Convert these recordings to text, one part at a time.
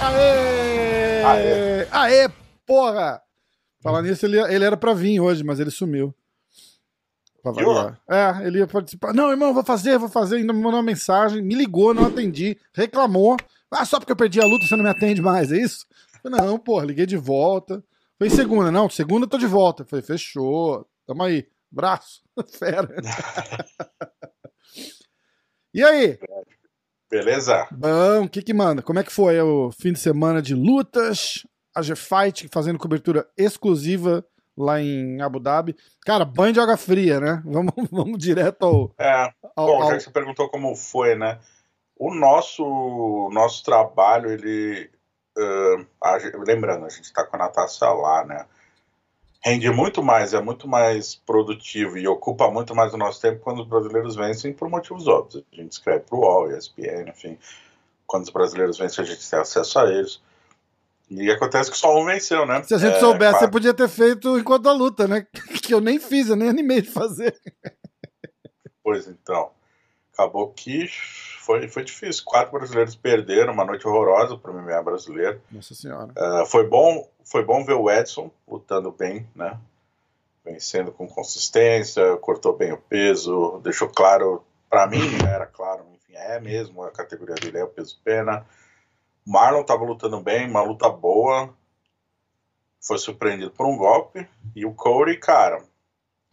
Aê! Aê! Aê, porra! Falar nisso, ele, ele era pra vir hoje, mas ele sumiu. Pra variar. É, ele ia participar. Não, irmão, vou fazer, vou fazer. Ainda me mandou uma mensagem, me ligou, não atendi, reclamou. Ah, só porque eu perdi a luta você não me atende mais, é isso? Não, porra, liguei de volta. Foi segunda, não, segunda eu tô de volta. Falei, fechou, tamo aí. Braço, fera. e aí? Beleza? Bom, o que que manda? Como é que foi o fim de semana de lutas? A G-Fight fazendo cobertura exclusiva lá em Abu Dhabi. Cara, banho de água fria, né? Vamos, vamos direto ao. É. Ao, bom, ao... já que você perguntou como foi, né? O nosso, nosso trabalho, ele. Uh, a, lembrando, a gente está com a Natasha lá, né? Rende muito mais, é muito mais produtivo e ocupa muito mais o nosso tempo quando os brasileiros vencem por motivos óbvios. A gente escreve para o UOL, ESPN, enfim. Quando os brasileiros vencem, a gente tem acesso a eles. E acontece que só um venceu, né? Se a gente é, soubesse, claro. você podia ter feito enquanto a luta, né? Que eu nem fiz, eu nem animei de fazer. Pois então. Acabou que foi, foi difícil. Quatro brasileiros perderam, uma noite horrorosa para o MMA brasileiro. Nossa Senhora. Uh, foi, bom, foi bom ver o Edson lutando bem, né? Vencendo com consistência, cortou bem o peso, deixou claro, para mim, né, era claro, enfim, é mesmo, a categoria dele é o peso pena. Marlon estava lutando bem, uma luta boa. Foi surpreendido por um golpe. E o Corey, cara,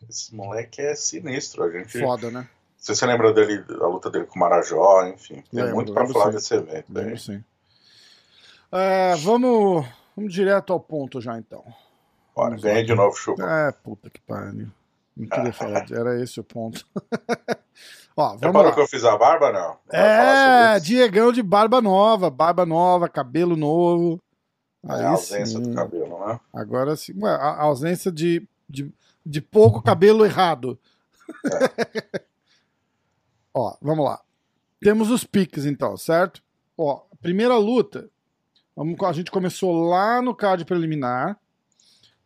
esse moleque é sinistro. A gente. Foda, né? Se você lembra dele, da luta dele com o Marajó, enfim. Tem lembro, muito para falar sim. desse evento. Lembro, sim. É, vamos, vamos direto ao ponto já, então. Bora, ganhei de novo, chupa. É, puta que pariu. Não queria falar, era esse o ponto. Ó, vamos lá. que eu fiz a barba, não? não é, Diegão de barba nova, barba nova, cabelo novo. Aí é a ausência sim. do cabelo, né? Agora sim, a ausência de, de, de pouco cabelo errado. É. Ó, vamos lá. Temos os piques, então, certo? Ó, primeira luta, vamos, a gente começou lá no card preliminar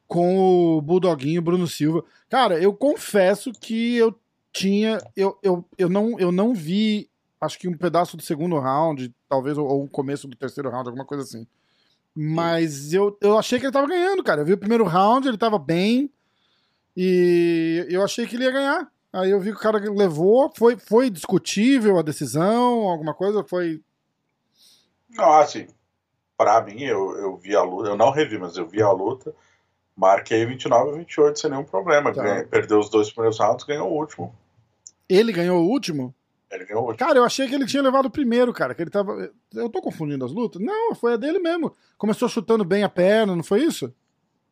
com o Bulldoguinho, Bruno Silva. Cara, eu confesso que eu tinha. Eu, eu, eu, não, eu não vi, acho que um pedaço do segundo round, talvez, ou, um começo do terceiro round, alguma coisa assim. Mas eu, eu achei que ele tava ganhando, cara. Eu vi o primeiro round, ele tava bem. E eu achei que ele ia ganhar. Aí eu vi que o cara levou. Foi, foi discutível a decisão? Alguma coisa? Foi. Não, assim. Pra mim, eu, eu vi a luta. Eu não revi, mas eu vi a luta. Marquei 29 a 28 sem nenhum problema. Tá. Ganhei, perdeu os dois primeiros rounds, ganhou o último. Ele ganhou o último? Ele ganhou o último. Cara, eu achei que ele tinha levado o primeiro, cara. Que ele tava. Eu tô confundindo as lutas? Não, foi a dele mesmo. Começou chutando bem a perna, não foi isso?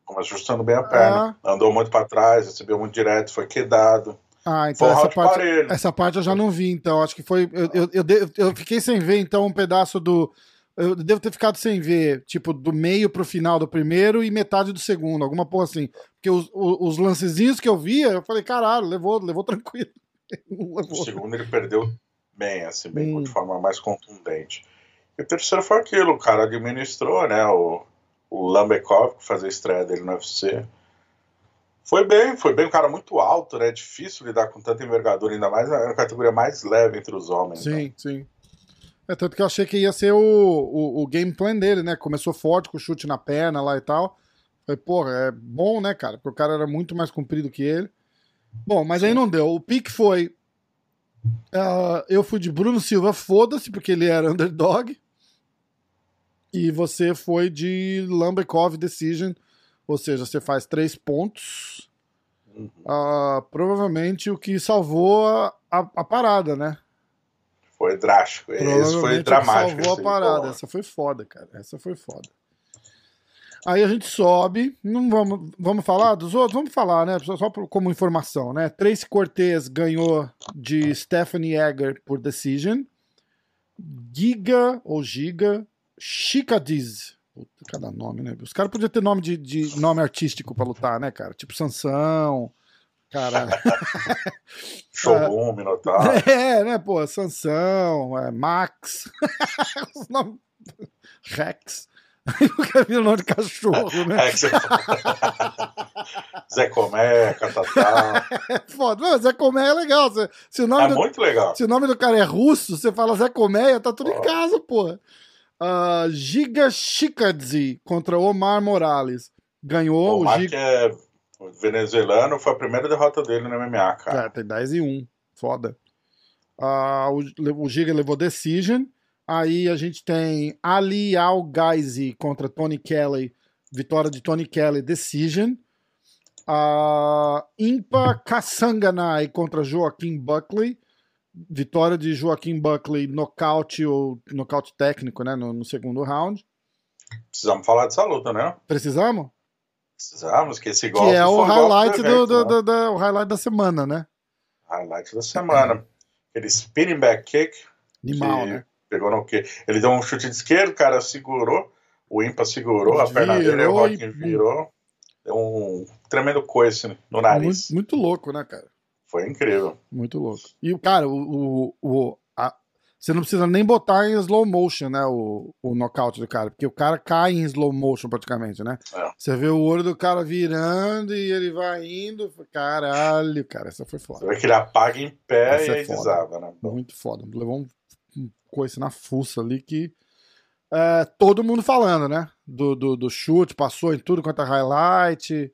Começou chutando bem a perna. Ah. Andou muito para trás, recebeu muito direto, foi quedado. Ah, então essa parte, essa parte eu já não vi, então. Acho que foi. Eu, eu, eu, eu, fiquei sem ver, então, um pedaço do, eu devo ter ficado sem ver, tipo, do meio pro final do primeiro e metade do segundo, alguma porra assim. Porque os, os, os lancezinhos que eu via, eu falei, caralho, levou, levou tranquilo. levou. O segundo ele perdeu bem, assim, bem, hum. de forma mais contundente. E o terceiro foi aquilo, o cara administrou, né, o, o Lambekov, que fazia a estreia dele no UFC. Foi bem, foi bem um cara muito alto, né, difícil lidar com tanta envergadura, ainda mais na categoria mais leve entre os homens. Sim, né? sim. É tanto que eu achei que ia ser o, o, o, game plan dele, né? Começou forte com o chute na perna lá e tal. Falei, porra, é bom, né, cara? Porque o cara era muito mais comprido que ele. Bom, mas aí não deu. O pique foi. Uh, eu fui de Bruno Silva, foda-se, porque ele era underdog. E você foi de Lambekov Decision. Ou seja, você faz três pontos. Uh, provavelmente o que salvou a, a, a parada, né? Foi drástico. Esse foi dramático. Salvou a parada. Essa foi foda, cara. Essa foi foda. Aí a gente sobe. Não vamos, vamos falar dos outros? Vamos falar, né? Só como informação, né? Tracy Cortez ganhou de Stephanie Egger por decision. Giga ou Giga Chicadiz. Cada nome, né? Os caras podiam ter nome de, de nome artístico pra lutar, né, cara? Tipo Sansão. Cara. Shogun, Minotauro. É, né, pô? Sansão, é, Max. Rex. Eu nunca vi o nome de cachorro, né? Zé Comé, Catatá. Foda. Não, Zé Colmeia é legal. Se, se o nome É do, muito legal. se o nome do cara é russo, você fala Zé Colmeia, tá tudo em Ó. casa, porra. Ah, Giga Chikadze contra Omar Morales. Ganhou O o Giga. é venezuelano, foi a primeira derrota dele no MMA, cara. É, tem 10 e 1. Foda. Ah, o, o Giga levou Decision. Aí a gente tem Ali Al Ghazi contra Tony Kelly. Vitória de Tony Kelly, Decision. Ah, Impa Kassanganai contra Joaquim Buckley. Vitória de Joaquim Buckley, nocaute ou nocaute técnico, né? No, no segundo round. Precisamos falar dessa luta, né? Precisamos? Precisamos, que esse Que golpe é o highlight, do, evento, do- né? do- o highlight da semana, né? Highlight da semana. Aquele spinning back kick, Animal, que né? pegou no quê? Ele deu um chute de esquerda, o cara segurou, o Impa segurou, a perna dele, o Virou Rockin virou. Deu um tremendo coice no nariz. Muito, muito louco, né, cara? Foi incrível. Muito louco. E o cara, o, o, o- a- você não precisa nem botar em slow motion, né? O, o nocaute do cara, porque o cara cai em slow motion praticamente, né? É. Você vê o olho do cara virando e ele vai indo. Caralho, cara, essa foi Você foda. vê que ele apaga em pé Essa e é aí desaba, né? Muito foda. Levou um, um coice na fuça ali que. é, todo mundo falando, né? Do, do, do chute, passou em tudo quanto é highlight.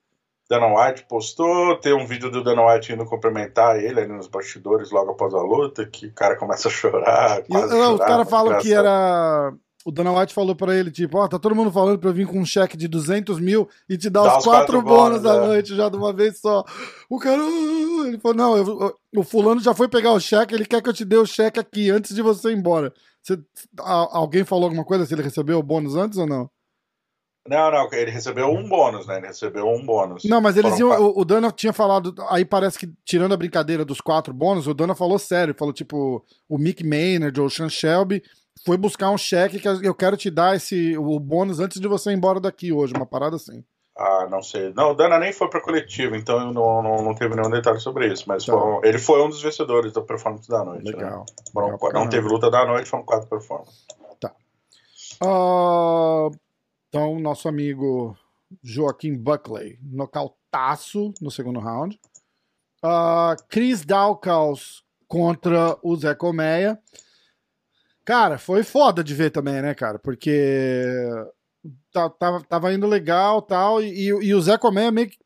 Dana White postou, tem um vídeo do Dana White indo cumprimentar ele ali nos bastidores logo após a luta, que o cara começa a chorar. E quase não, os chorar, caras falam que era. O Dana White falou pra ele, tipo, ó, tá todo mundo falando pra eu vir com um cheque de 200 mil e te dar Dá os os quatro quatro bônus da é. noite já de uma vez só. O cara. "Ah", Ele falou, não, eu- eu- o fulano já foi pegar o cheque, ele quer que eu te dê o cheque aqui antes de você ir embora. Você- a- alguém falou alguma coisa se ele recebeu o bônus antes ou não? Não, não, ele recebeu um bônus, né? Ele recebeu um bônus. Não, mas eles Foram iam. O, o Dana tinha falado. Aí parece que, tirando a brincadeira dos quatro bônus, o Dana falou sério. Falou, tipo, o Mick Maynard ou o Sean Shelby foi buscar um cheque que eu quero te dar esse, o bônus antes de você ir embora daqui hoje. Uma parada assim. Ah, não sei. Não, o Dana nem foi pra coletivo, então eu não, não, não teve nenhum detalhe sobre isso. Mas Tá. foram- ele foi um dos vencedores da performance da noite. Né? Legal. Foram Legal não teve luta da noite, foram quatro performances. Ah, então, nosso amigo Joaquim Buckley, nocautaço no segundo round. Ah, Chris Dawkins contra o Zé Colmeia. Cara, foi foda de ver também, né, cara? Porque tava, tava indo legal tal, e, e o Zé Colmeia meio que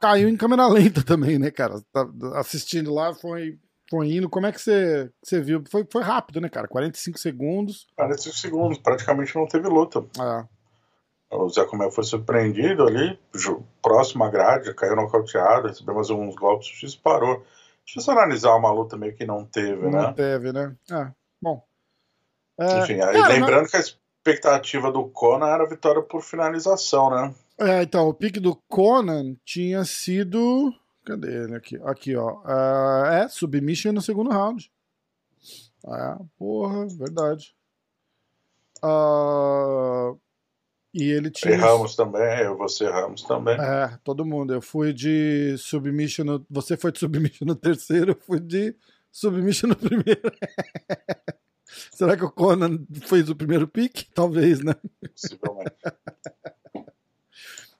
caiu em câmera lenta também, né, cara? Tá assistindo lá, foi, foi indo. Como é que você, você viu? Foi, foi rápido, né, cara? 45 segundos. 45 segundos, praticamente não teve luta. Ah, O Zé Comel foi surpreendido ali, próximo à grade, caiu nocauteado, recebeu mais uns golpes, o juiz parou. Difícil analisar uma luta meio que não teve, Não né? teve, né? Ah, bom. É, Enfim, aí cara, lembrando que a expectativa do Conan era a vitória por finalização, né? é, então, o pique do Conan tinha sido. Cadê ele aqui? Aqui, ó. Ah, é, submission no segundo round. É, porra, verdade. Ah, e ele tinha. Erramos também, eu, você erramos também. É, todo mundo. Eu fui de submission no. Você foi de submission no terceiro, eu fui de submission no primeiro. Será que o Conan fez o primeiro pique? Talvez, né? Possivelmente.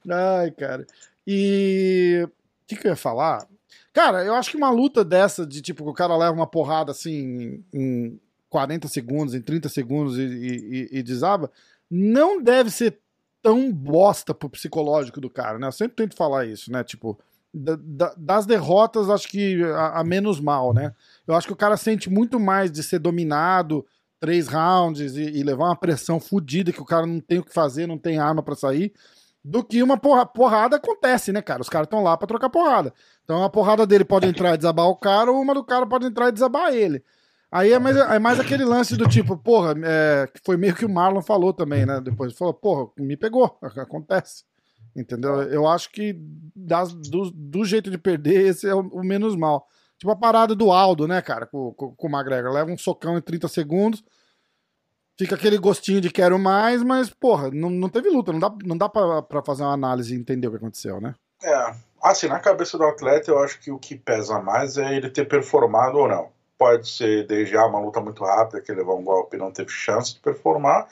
Ai, cara. E o que, que eu ia falar? Cara, eu acho que uma luta dessa, de tipo, que o cara leva uma porrada assim em 40 segundos, em 30 segundos e, e- e desaba, não deve ser tão bosta pro psicológico do cara, né? Eu sempre tento falar isso, né? Tipo, da- da- das derrotas, acho que a, a menos mal, né? Eu acho que o cara sente muito mais de ser dominado três rounds e, e levar uma pressão fodida que o cara não tem o que fazer, não tem arma pra sair do que uma porra, porrada acontece, né, cara? Os caras estão lá pra trocar porrada. Então a porrada dele pode entrar e desabar o cara, ou uma do cara pode entrar e desabar ele. Aí é mais, é mais aquele lance do tipo, porra, é, que foi meio que o Marlon falou também, né? Depois falou, porra, me pegou, acontece. Entendeu? Eu acho que das- do, do jeito de perder, esse é o, o menos mal. Tipo a parada do Aldo, né, cara, com, com, com o McGregor. Leva um socão em 30 segundos, fica aquele gostinho de quero mais, mas, porra, não, não teve luta. Não dá, não dá pra, pra fazer uma análise e entender o que aconteceu, né? É, assim, na cabeça do atleta, eu acho que o que pesa mais é ele ter performado ou não. Pode ser desde já uma luta muito rápida, que ele levou um golpe e não teve chance de performar,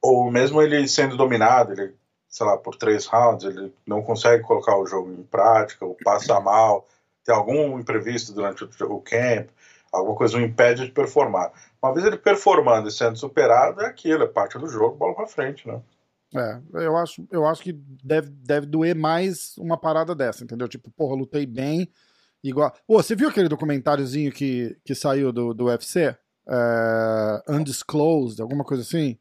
ou mesmo ele sendo dominado, ele sei lá, por três rounds, ele não consegue colocar o jogo em prática, ou passa mal, tem algum imprevisto durante o camp, alguma coisa o impede de performar. Uma vez ele performando e sendo superado, é aquilo, é parte do jogo, bola pra frente, né? É, eu acho, eu acho que deve, deve doer mais uma parada dessa, entendeu? Tipo, porra, lutei bem, igual... Pô, você viu aquele documentáriozinho que, que saiu do, do UFC? É, Undisclosed, alguma coisa assim?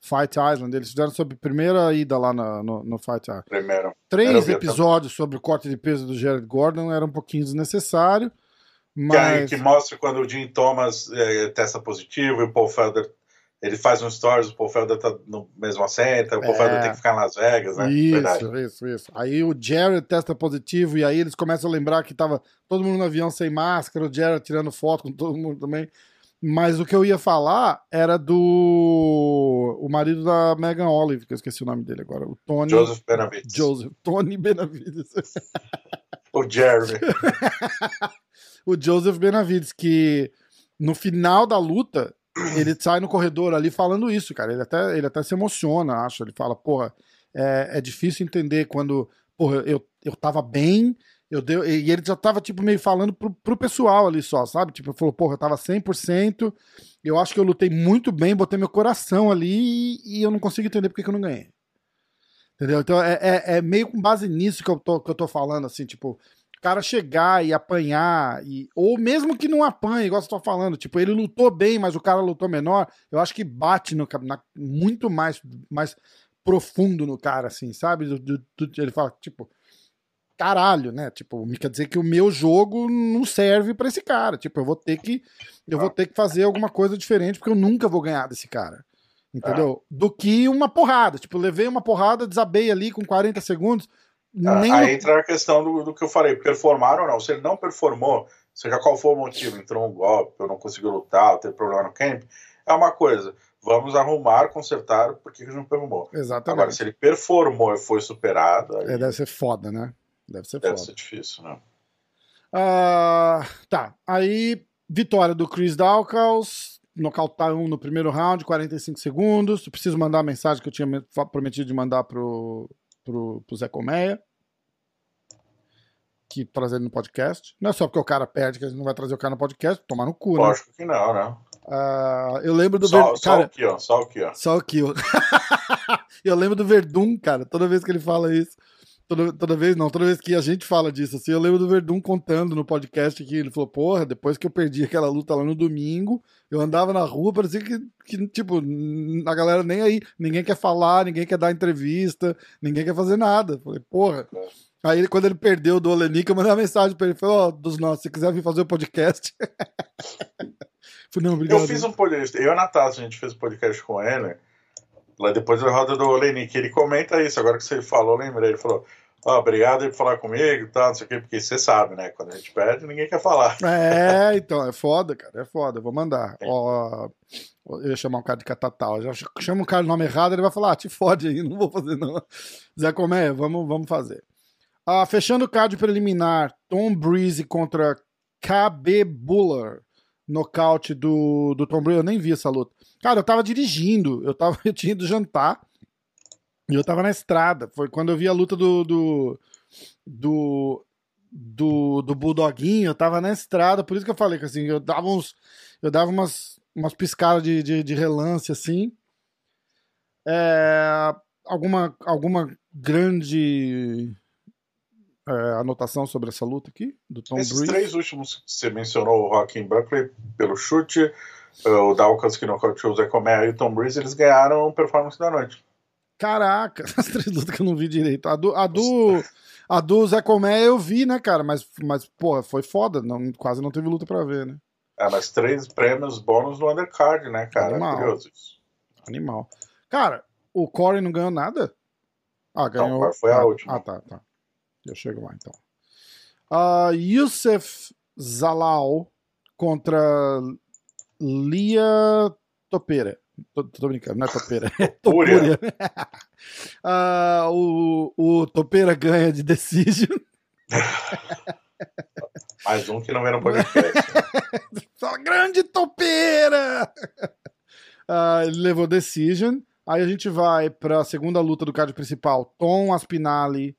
Fight Island, eles fizeram sobre a primeira ida lá no, no, no Fight Island. Primeiro. Três episódios sobre o corte de peso do Jared Gordon era um pouquinho desnecessário. Mas... Que, que mostra quando o Jim Thomas é, testa positivo e o Paul Felder ele faz um stories, o Paul Felder tá no mesmo assento, o Paul é... Tem que ficar em Las Vegas, né? Isso, Verdade. isso, isso. Aí o Jared testa positivo e aí eles começam a lembrar que tava todo mundo no avião sem máscara, o Jared tirando foto com todo mundo também. Mas o que eu ia falar era do o marido da Megan Olive, que eu esqueci o nome dele agora, o Tony Joseph Benavides. Joseph Tony Benavides. o Jeremy. o Joseph Benavides que no final da luta ele sai no corredor ali falando isso, cara. Ele até, ele até se emociona, acho. Ele fala, porra, é, é difícil entender quando, porra, eu, eu tava bem, eu deu, e ele já tava, tipo, meio falando pro, pro pessoal ali só, sabe? Tipo, falou, porra, eu tava 100%, eu acho que eu lutei muito bem, botei meu coração ali e, e eu não consigo entender porque que eu não ganhei. Entendeu? Então é, é, é, meio com base nisso que eu, tô, que eu tô falando, assim, tipo, cara chegar e apanhar, e, ou mesmo que não apanhe, igual você tá falando, tipo, ele lutou bem, mas o cara lutou menor, eu acho que bate no, na, muito mais, mais profundo no cara, assim, sabe? Do, do, do, ele fala, tipo, caralho, né? Tipo, quer dizer que o meu jogo não serve para esse cara. Tipo, eu vou ter que eu vou ter que fazer alguma coisa diferente porque eu nunca vou ganhar desse cara. Entendeu? Do que uma porrada. Tipo, levei uma porrada, desabei ali com 40 segundos. Ah, Nem aí entra a questão do, do que eu falei, performar ou não. Se ele não performou, seja qual for o motivo, entrou um golpe, eu não consegui lutar, teve problema no camp, é uma coisa. Vamos arrumar, consertar, porque ele não performou. Exatamente. Agora, se ele performou e foi superado. Aí... É, deve ser foda, né? Deve ser deve foda. ser difícil, né? Uh, tá. Aí, vitória do Chris Dawkins. Nocautar um no primeiro round, 45 segundos. Eu preciso mandar a mensagem que eu tinha prometido de mandar pro, pro, pro Zé Colmeia. Que trazer ele no podcast. Não é só porque o cara perde que a gente não vai trazer o cara no podcast, tomar no cu, né? Lógico que não, né? Uh, eu lembro do Só, Ver... só cara, aqui, ó. Só aqui, ó. Só ó. eu lembro do Verdun, cara. Toda vez que ele fala isso. Toda, toda vez, não, toda vez que a gente fala disso, assim, eu lembro do Verdun contando no podcast que ele falou, porra, depois que eu perdi aquela luta lá no domingo, eu andava na rua, parecia que, que tipo, a galera nem aí, ninguém quer falar, ninguém quer dar entrevista, ninguém quer fazer nada. falei, porra. Aí quando ele perdeu do Olenik, eu mandei uma mensagem pra ele, falei, ó, oh, dos nossos, se quiser vir fazer o podcast. falei, não, obrigado. Eu fiz um podcast, eu e a Natasha, a gente fez um podcast com ele, lá depois da roda do Olenik, ele comenta isso, agora que você falou, lembrei, ele falou, oh, obrigado por falar comigo e tal, não sei o quê, porque você sabe, né? Quando a gente pede, ninguém quer falar. É, então, é foda, cara, é foda, vou mandar. Ó, eu ia chamar um cara de catatal, já chama um cara de nome errado, ele vai falar, ah, te fode aí, não vou fazer não. Zé Comé, vamos, vamos fazer. Ah, fechando o card preliminar, Tom Breeze contra KB Buller, nocaute do, do Tom Breeze, eu nem vi essa luta. Cara, eu tava dirigindo, eu, tava, eu tinha ido jantar, e eu tava na estrada. Foi quando eu vi a luta do. do. do, do, do Bulldoguinho, eu tava na estrada, por isso que eu falei que assim, eu dava uns. Eu dava umas, umas piscadas de, de, de relance assim. É, alguma, alguma grande é, anotação sobre essa luta aqui? Do Tom Esses três últimos que você mencionou, o Rockin Buckley pelo chute, o Dawkins que nocauteou o Zé Comé e o Tom Breeze, eles ganharam performance da noite. Caraca, as três lutas que eu não vi direito. A do, a do, a do Zé Comé eu vi, né, cara? Mas, mas porra, foi foda. Não, quase não teve luta pra ver, né? É, mas três prêmios bônus no undercard, né, cara? É Animal. É curioso isso. Animal. Cara, o Corey não ganhou nada? Ah, ganhou. Não, foi a ah, última. Ah, tá, tá. Eu chego lá, então. Uh, Youssef Zalal contra Lia Topeira. Tô, tô, brincando, não é topeira. É topúria. ah, o, o topeira ganha de decision. Mais um que não vem no podcast. Só grande topeira! Ah, ele levou decision. Aí a gente vai pra segunda luta do card principal, Tom Aspinali.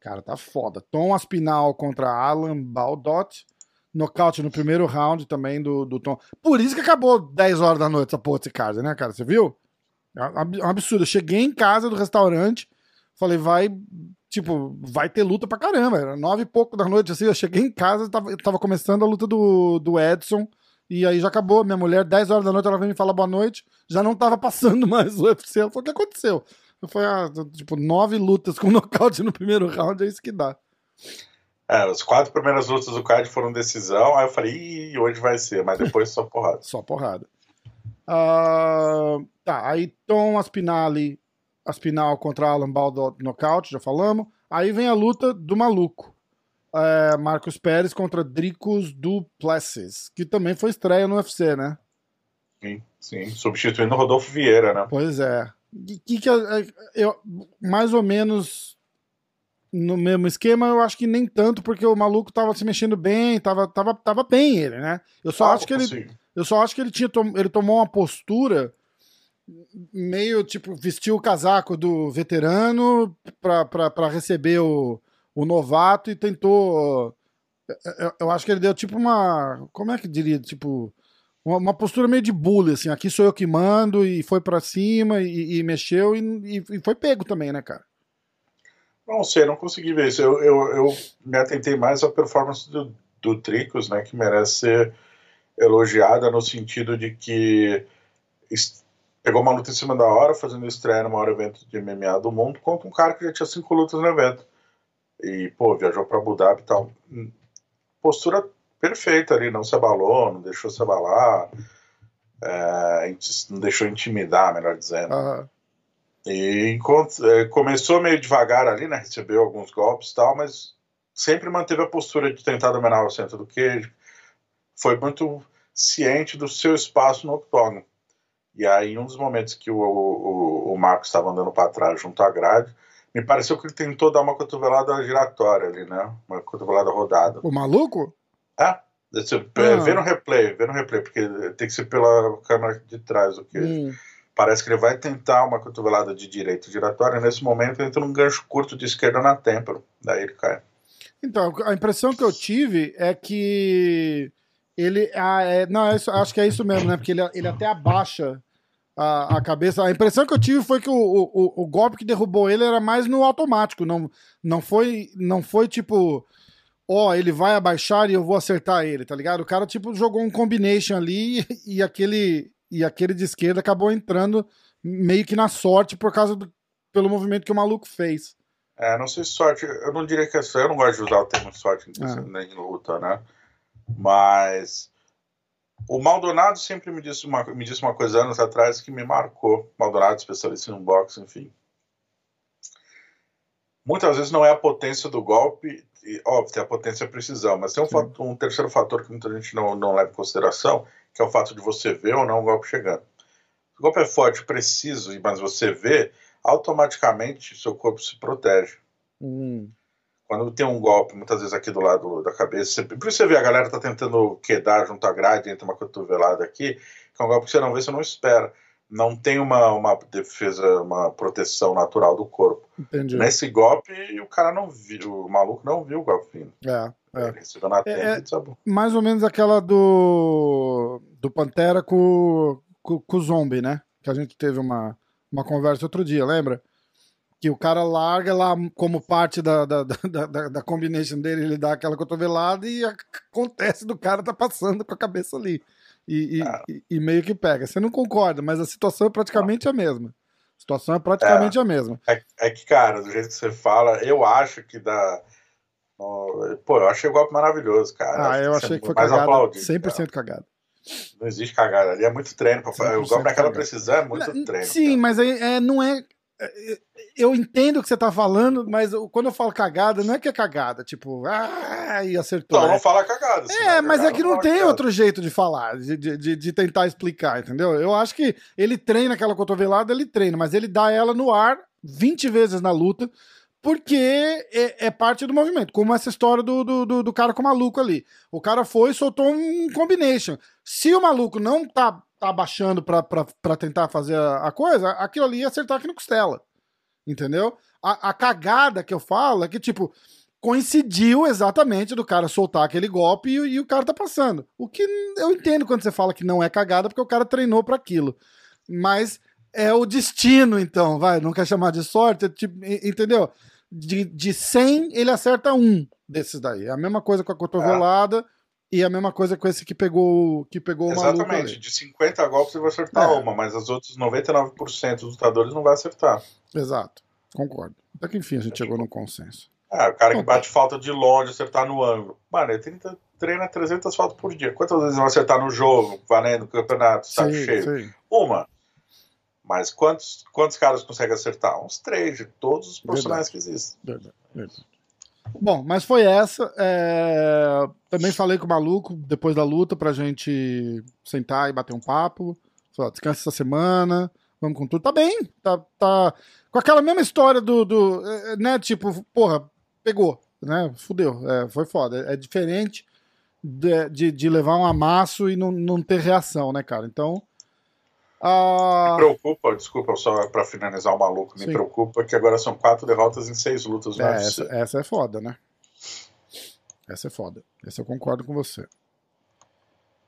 Cara, tá foda. Tom Aspinal contra Alan Baldot. Nocaute no primeiro round também do, do Tom. Por isso que acabou 10 horas da noite essa porra desse card, né, cara? Você viu? É um absurdo. Eu cheguei em casa do restaurante, falei, vai, tipo, vai ter luta pra caramba. Era nove e pouco da noite, assim. Eu cheguei em casa, tava, tava começando a luta do, do Edson. E aí já acabou. Minha mulher, 10 horas da noite, ela veio me falar boa noite. Já não tava passando mais o UFC. Ela falou: o que aconteceu? Eu falei: ah, tipo, nove lutas com nocaute no primeiro round, é isso que dá. É, as quatro primeiras lutas do card foram decisão. Aí eu falei: ih, hoje vai ser. Mas depois só porrada. só porrada. Uh, tá, aí Tom Aspinali, Aspinal contra Alan Baldo nocaute, já falamos. Aí vem a luta do maluco é, Marcos Pérez contra Dricos Duplessis, que também foi estreia no UFC, né? Sim, sim, substituindo o Rodolfo Vieira, né? Pois é. Que, que eu, mais ou menos no mesmo esquema, eu acho que nem tanto, porque o maluco tava se mexendo bem, tava, tava, tava bem ele, né? Eu só ah, acho que ele. Sim. Eu só acho que ele tinha ele tomou uma postura meio tipo vestiu o casaco do veterano para receber o, o novato e tentou. Eu, acho que ele deu tipo uma. Como é que diria? Tipo. Uma, uma postura meio de bullying, assim. Aqui sou eu que mando, e foi para cima e, e mexeu e, e, foi pego também, né, cara? Não sei, não consegui ver isso. Eu, eu, eu me atentei mais à performance do, do Tricos, né, que merece ser elogiada no sentido de que pegou uma luta em cima da hora, fazendo estreia no maior evento de MMA do mundo, contra um cara que já tinha cinco lutas no evento. E, pô, viajou para Abu Dhabi e tal. Postura perfeita ali, não se abalou, não deixou se abalar, é, não deixou intimidar, melhor dizendo. Uhum. E é, começou meio devagar ali, né? Recebeu alguns golpes e tal, mas sempre manteve a postura de tentar dominar o centro do queijo. Foi muito ciente do seu espaço no octógono. E aí, um dos momentos que o, o, o Marcos estava andando para trás junto à grade, me pareceu que ele tentou dar uma cotovelada giratória ali, né? Uma cotovelada rodada. O maluco? É. Ah. Vê no replay, vê no replay, porque tem que ser pela câmera de trás o que hum. Parece que ele vai tentar uma cotovelada de direita giratória. Nesse momento, entra num gancho curto de esquerda na têmpora. Daí ele cai. Então, a impressão que eu tive é que ele. Ah, é, não, é isso, acho que é isso mesmo, né? Porque ele, ele até abaixa a, a cabeça. A impressão que eu tive foi que o, o, o golpe que derrubou ele era mais no automático. Não, não, foi, não foi tipo ó, oh, ele vai abaixar e eu vou acertar ele, tá ligado? O cara, tipo, jogou um combination ali e aquele, e aquele de esquerda acabou entrando meio que na sorte por causa do pelo movimento que o maluco fez. É, não sei se sorte, eu não diria que é sorte, eu não gosto de usar o termo sorte é. nem em luta, né? Mas o Maldonado sempre me disse, uma, me disse uma coisa anos atrás que me marcou. Maldonado, especialista em boxe, enfim. Muitas vezes não é a potência do golpe, e, óbvio, tem a potência e a precisão, mas tem um, fator, um, terceiro fator que muita gente não, não leva em consideração, que é o fato de você ver ou não o golpe chegando. Se o golpe é forte, preciso, mas você vê, automaticamente seu corpo se protege. Hum quando tem um golpe, muitas vezes aqui do lado da cabeça, você, por isso você vê a galera tá tentando quedar junto à grade, entre uma cotovelada aqui, que é um golpe que você não vê, você não espera. Não tem uma, uma defesa, uma proteção natural do corpo. Entendi. Nesse golpe, o cara não viu, o maluco não viu o golpe vindo. É, é. Na é, é, Mais ou menos aquela do, do Pantera com, com, com o Zombie, né? Que a gente teve uma, uma conversa outro dia, lembra? que o cara larga lá como parte da, da, da, da, da combination dele, ele dá aquela cotovelada e acontece do cara tá passando com a cabeça ali. E, e, ah. e, e meio que pega. Você não concorda, mas a situação é praticamente ah. a mesma. A situação é praticamente é, a mesma. É, é, que, cara, do jeito que você fala, eu acho que dá. Pô, eu achei o golpe maravilhoso, cara. Ah, eu achei que foi cagada, aplaudido, 100% cara. cagada. Não existe cagada ali, é muito treino. Pra... O golpe naquela precisão é muito não, treino. Sim, cara. mas aí é, não é eu entendo o que você tá falando, mas quando eu falo cagada, não é que é cagada, tipo, ah, e acertou. Não, não fala cagada. É, mas cagada, é que não, não tem cagada. outro jeito de falar, de, de, de, tentar explicar, entendeu? Eu acho que ele treina aquela cotovelada, ele treina, mas ele dá ela no ar 20 vezes na luta, porque é, é parte do movimento, como essa história do, do, do, do cara com o maluco ali. O cara foi e soltou um combination. Se o maluco não tá tá abaixando pra, pra, pra tentar fazer a, a coisa, aquilo ali ia acertar aqui no costela. Entendeu? A, a cagada que eu falo é que, tipo, coincidiu exatamente do cara soltar aquele golpe e, e, o cara tá passando. O que eu entendo quando você fala que não é cagada, porque o cara treinou para aquilo. Mas é o destino, então, vai, não quer chamar de sorte, é tipo, entendeu? De, de 100, ele acerta um desses daí. É a mesma coisa com a cotovelada. É. E a mesma coisa com esse que pegou, que pegou o Exatamente. De 50 golpes você vai acertar é. uma, mas as outras 99% dos lutadores não vai acertar. Exato. Concordo. Até que enfim a gente chegou num consenso. É, o cara que bate falta de longe, acertar no ângulo. Mano, ele treina 300 faltas por dia. Quantas vezes vai acertar no jogo, valendo, no campeonato, sabe cheio? Sim. Uma. Mas quantos, quantos caras conseguem acertar? Uns três de todos os profissionais que existem. Verdade, verdade. Bom, mas foi essa. É... Também falei com o maluco depois da luta pra gente sentar e bater um papo. Falei, descansa essa semana, vamos com tudo. Tá bem, tá, tá com aquela mesma história do, do né, tipo, porra, pegou, né, fudeu, é, foi foda. É, diferente de, de, de, levar um amasso e não, não ter reação, né, cara? Então... Me preocupa, desculpa, só para finalizar o maluco, me Sim. preocupa que agora são quatro derrotas em seis lutas no é, essa, essa, é foda, né? Essa é foda. Essa eu concordo com você.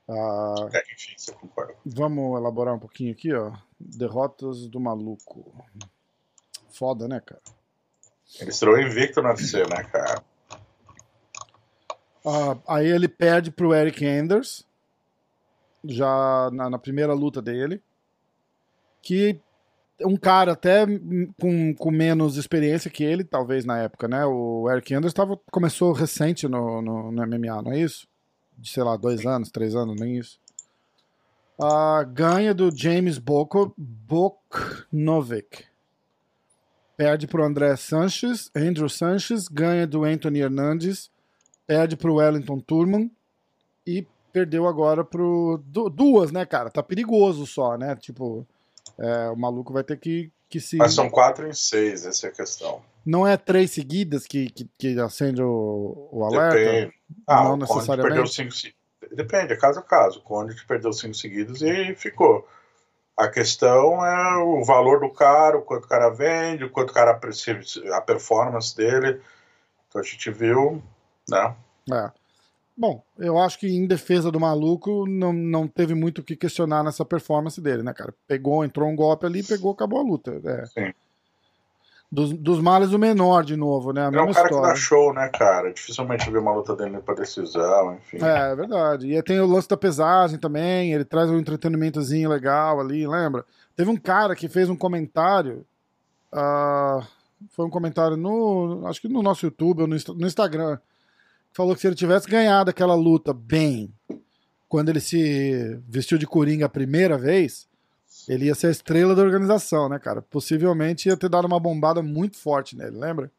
Ah, é, enfim, você concorda. Vamos elaborar um pouquinho aqui, ó. Derrotas do maluco. Foda, né, cara? Ele estreou invicto no UFC, né, cara? Ah, aí ele perde pro Eric Anders, já na, na primeira luta dele que um cara até com, com menos experiência que ele, talvez na época, né? O Eric Anders tava, começou recente no, no, no MMA, não é isso? De, sei lá, dois anos, três anos, nem isso. Uh, ganha do James Boko, Boknovic. Perde pro André Sanches, Andrew Sanches, ganha do Anthony Hernandes, perde pro Wellington Turman e perdeu agora pro. duas, né, cara? Tá perigoso só, né? Tipo, é, o maluco vai ter que, que se. Mas são quatro em seis, essa é a questão. Não é três seguidas que, que, que acende o, o alerta? Depende. Ah, não o necessariamente. Perdeu cinco, depende, é caso a caso. O Conde perdeu cinco seguidas e ficou. A questão é o valor do cara, o quanto o cara vende, o quanto o cara a performance dele. Então a gente viu, né? É. Bom, eu acho que em defesa do maluco não, não teve muito o que questionar nessa performance dele, né, cara? Pegou, entrou um golpe ali, pegou, acabou a luta. É. Sim. Dos, dos males o menor, de novo, né? A é um cara história. que dá show, né, cara? Dificilmente vê uma luta dele pra decisão, enfim. É, é verdade. E tem o lance da pesagem também, ele traz um entretenimentozinho legal ali, lembra? Teve um cara que fez um comentário. Uh, foi um comentário no. Acho que no nosso YouTube ou no, no Instagram falou que se ele tivesse ganhado aquela luta bem, quando ele se vestiu de coringa a primeira vez, ele ia ser a estrela da organização, né, cara? Possivelmente ia ter dado uma bombada muito forte nele, lembra?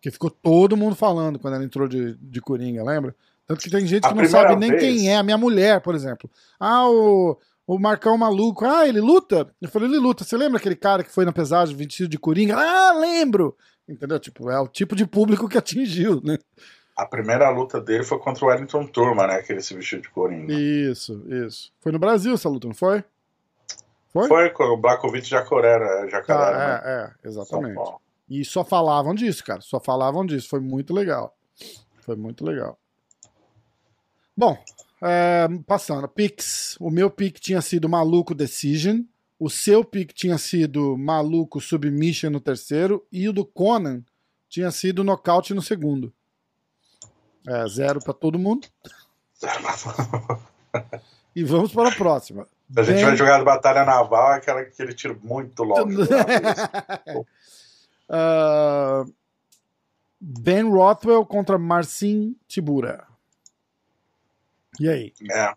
Que ficou todo mundo falando quando ele entrou de, de coringa, lembra? Tanto que tem gente que não sabe nem vez... quem é. A minha mulher, por exemplo. Ah, o, o Marcão Maluco. Ah, ele luta? Eu falei, ele luta. Você lembra aquele cara que foi na pesagem vestido de coringa? Ah, lembro! Entendeu? Tipo, é o tipo de público que atingiu, né? A primeira luta dele foi contra o Wellington Turma, né? Que ele se vestiu de coringa. Isso, isso. Foi no Brasil essa luta, não foi? Foi? Foi com o Blakovic Jacaré, Jacaré ah, né? é, é, exatamente. E só falavam disso, cara. Só falavam disso. Foi muito legal. Foi muito legal. Bom, é, passando. Pix. O meu pick tinha sido Maluco Decision. O seu pick tinha sido Maluco Submission no terceiro. E o do Conan tinha sido Nocaute no segundo. É, zero para todo mundo. e vamos para a próxima. A gente ben... vai jogar de batalha naval, é aquela que ele tira muito longe. uh, ben Rothwell contra Marcin Tibura. E aí? É,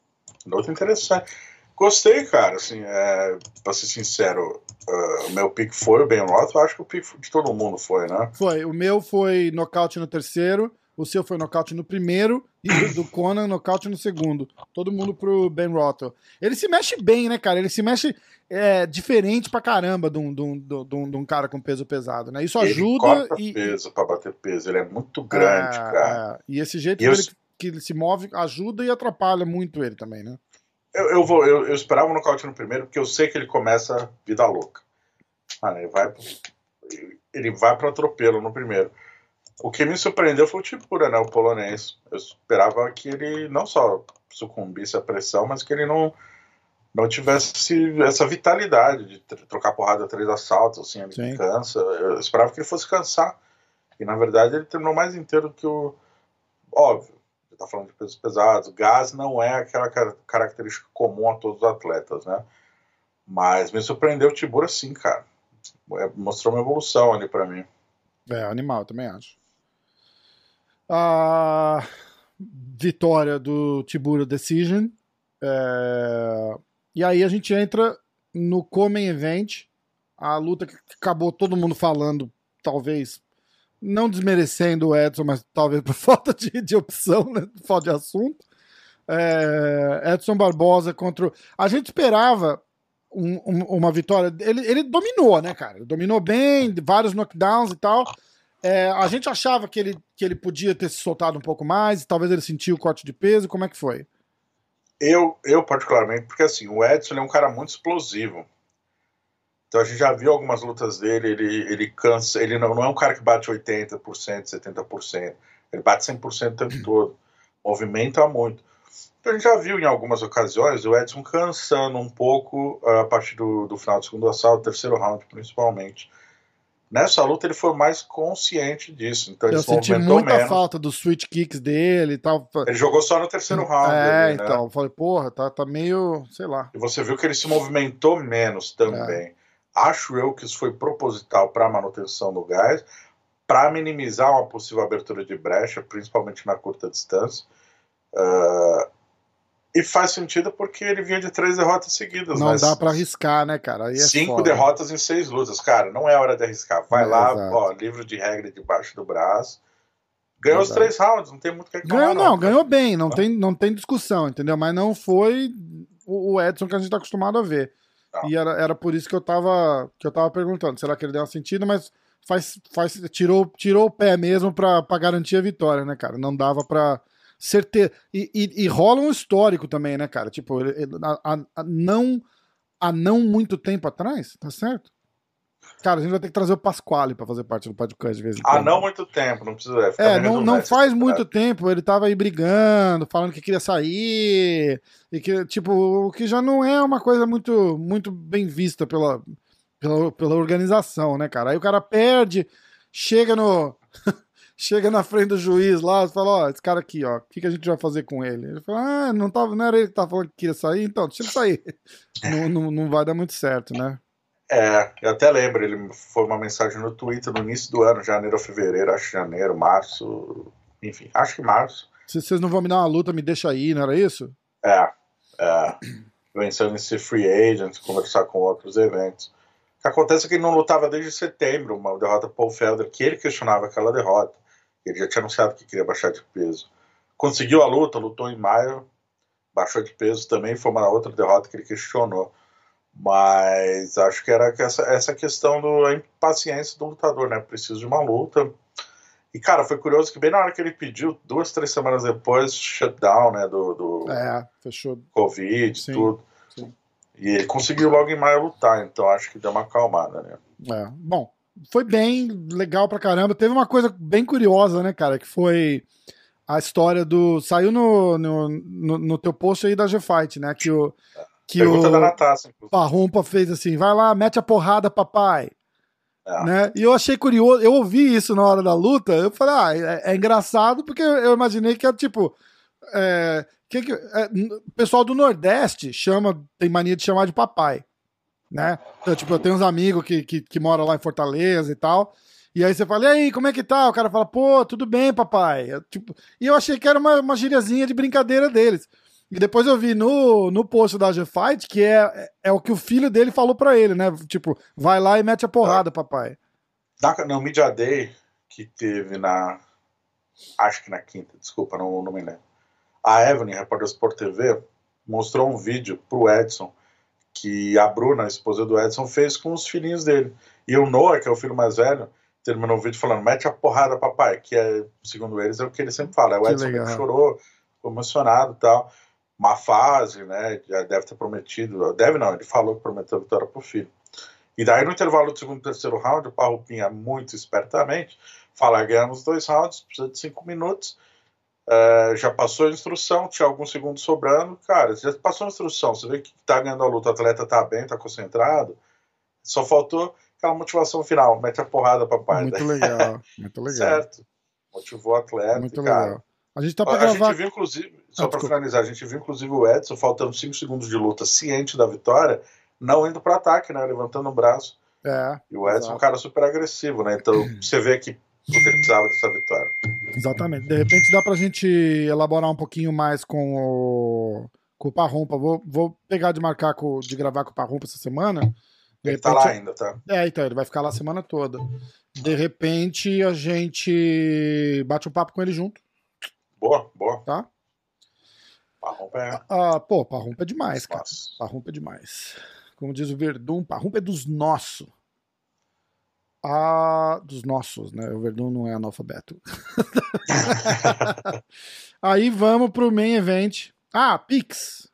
luta interessante. Gostei, cara. Assim, é, pra ser sincero, uh, o meu pick foi o Ben Rothwell. Acho que o pick de todo mundo foi, né? Foi. O meu foi nocaute no terceiro. O seu foi nocaute no primeiro e o do Conan nocaute no segundo. Todo mundo pro Ben Rothwell. Ele se mexe bem, né, cara? Ele se mexe é, diferente pra caramba de um, de, um, de, um, de um cara com peso pesado, né? Isso ajuda. Ele e peso pra bater peso. Ele é muito grande, é, cara. É. E esse jeito e que, eu... ele, que ele se move ajuda e atrapalha muito ele também, né? Eu, eu, vou, eu, eu esperava o nocaute no primeiro, porque eu sei que ele começa vida louca. Mano, ele vai, ele vai para atropelo no primeiro. O que me surpreendeu foi o Tipura, né, o polonês. Eu esperava que ele não só sucumbisse à pressão, mas que ele não, não tivesse essa vitalidade de trocar porrada três assaltos, assim, ele Sim. cansa. Eu esperava que ele fosse cansar. E na verdade ele terminou mais inteiro que o. Óbvio, ele tá falando de pesos pesados. Gás não é aquela característica comum a todos os atletas, né? Mas me surpreendeu o Tibura sim, cara. É, mostrou uma evolução ali para mim. É, animal, também acho. A vitória do Tibura Decision. É... E aí a gente entra no Common Event, a luta que acabou todo mundo falando, talvez não desmerecendo o Edson, mas talvez por falta de, de opção, né? falta de assunto. É, Edson Barbosa contra. A gente esperava um, um, uma vitória. Ele, ele dominou, né, cara? Ele dominou bem, vários knockdowns e tal. É, a gente achava que ele, que ele podia ter se soltado um pouco mais, talvez ele sentiu o corte de peso. Como é que foi? Eu, eu particularmente, porque assim, o Edson é um cara muito explosivo. Então a gente já viu algumas lutas dele, ele, ele cansa, ele não, não é um cara que bate 80%, 70%, ele bate 100% o tempo todo, movimenta muito. Então a gente já viu em algumas ocasiões o Edson cansando um pouco a partir do, do final do segundo assalto, terceiro round principalmente. Nessa luta ele foi mais consciente disso. Então eu senti muita menos. falta dos switch kicks dele e tal. Ele jogou só no terceiro round. É, ali, né? então. Falei, porra, tá, tá meio. sei lá. E você viu que ele se movimentou menos também. É. Acho eu que isso foi proposital para a manutenção do gás, para minimizar uma possível abertura de brecha, principalmente na curta distância. Uh, e faz sentido porque ele vinha de três derrotas seguidas. Não dá para arriscar, né, cara? É cinco foda. derrotas em seis lutas. Cara, não é hora de arriscar. Vai é, lá, exato. ó, livro de regra debaixo do braço. Ganhou exato. os três rounds, não tem muito o que reclamar. Ganhou, não, não ganhou bem, não, tem, não tem discussão, entendeu? Mas não foi o Edson que a gente tá acostumado a ver. Não. E era, era por isso que eu tava, que eu tava perguntando. Será que ele deu uma sentido? Mas faz, faz, tirou, tirou o pé mesmo pra, pra garantir a vitória, né, cara? Não dava pra certeza. E, e, e, rola um histórico também, né, cara? Tipo, a, a, a, não, há não muito tempo atrás, tá certo? Cara, a gente vai ter que trazer o Pasquale para fazer parte do podcast de vez em quando. Ah, não muito tempo, não precisa. É, não, não faz muito tempo. Ele tava aí brigando, falando que queria sair. E que, tipo, o que já não é uma coisa muito, muito bem vista pela, pela, pela organização, né, cara? Aí o cara perde, chega no. chega na frente do juiz lá e fala, ó, esse cara aqui, ó, o que, que a gente vai fazer com ele? Ele fala, ah, não, tava, não era ele que tava falando que queria sair, então deixa ele sair. não, não, não vai dar muito certo, né? É, eu até lembro, ele foi uma mensagem no Twitter no início do ano, janeiro ou fevereiro, acho janeiro, março, enfim, acho que março. Se vocês não vão me dar uma luta, me deixa aí, não era isso? É, é. Pensando em ser free agent, conversar com outros eventos. O que acontece é que ele não lutava desde setembro, uma derrota Paul Felder, que ele questionava aquela derrota. Ele já tinha anunciado que queria baixar de peso. Conseguiu a luta, lutou em maio, baixou de peso também, foi uma outra derrota que ele questionou. Mas acho que era essa, essa questão da impaciência do lutador, né? Preciso de uma luta. E, cara, foi curioso que bem na hora que ele pediu, duas, três semanas depois, shutdown, né? Do, do é, fechou. Covid, sim, tudo. Sim. E ele conseguiu logo em maio lutar, então acho que deu uma acalmada, né? É, bom, foi bem legal pra caramba. Teve uma coisa bem curiosa, né, cara, que foi a história do. Saiu no, no, no, no teu post aí da G-Fight, né? Que o. Que Pergunta o Parrumpa fez assim: vai lá, mete a porrada, papai. É. Né? E eu achei curioso, eu ouvi isso na hora da luta, eu falei, ah, é, é engraçado porque eu imaginei que era tipo. É, que, que, é, o pessoal do Nordeste chama, tem mania de chamar de papai né? Então, tipo, eu tenho uns amigos que, que, que moram lá em Fortaleza e tal. E aí você fala, e aí, como é que tá? O cara fala, pô, tudo bem, papai. Eu, tipo, e eu achei que era uma, uma gíriazinha de brincadeira deles. E depois eu vi no, no post da G-Fight que é, é o que o filho dele falou para ele, né? Tipo, vai lá e mete a porrada, papai. Na, no Media Day que teve na. Acho que na quinta, desculpa, não, não me lembro. A Evelyn, repórter do Sport TV, mostrou um vídeo pro Edson que a Bruna, a esposa do Edson, fez com os filhinhos dele. E o Noah, que é o filho mais velho, terminou o vídeo falando: mete a porrada, papai, que é, segundo eles, é o que ele sempre fala. É o Edson que chorou, ficou emocionado e tal. uma fase, né? Já deve ter prometido, deve não, ele falou que prometeu vitória pro filho. E daí no intervalo do segundo e terceiro round, o Parrupinha muito espertamente fala, ganhamos dois rounds, precisa de cinco minutos, uh, já passou a instrução, tinha alguns segundos sobrando, cara, já passou a instrução, você vê que tá ganhando a luta, o atleta tá bem, tá concentrado, só faltou aquela motivação final, mete a porrada, papai. Muito legal, muito legal. certo, motivou o atleta, muito cara. legal. A gente tá pra A gravar... gente viu, inclusive, só Ah, desculpa. finalizar, a gente viu, inclusive, o Edson, faltando 5 segundos de luta, ciente da vitória, não indo para ataque, né? Levantando o braço. É, E o Edson é um cara super agressivo, né? Então você vê que ele precisava dessa vitória. Exatamente. De repente dá pra gente elaborar um pouquinho mais com o, com o Parrumpa. Vou, vou pegar de marcar, com, de gravar com o Parrumpa essa semana. De Ele tá lá ainda, tá? É, então, ele vai ficar lá a semana toda. De repente a gente bate um papo com ele junto, Boa, boa. tá? Parrompa é. Ah, pô, Parrumpa é demais, cara. Nossa. Parrumpa é demais. Como diz o Verdun, Parrumpa é dos nossos. Ah, dos nossos, né? O Verdun não é analfabeto. Aí vamos pro main event. Ah, Pix.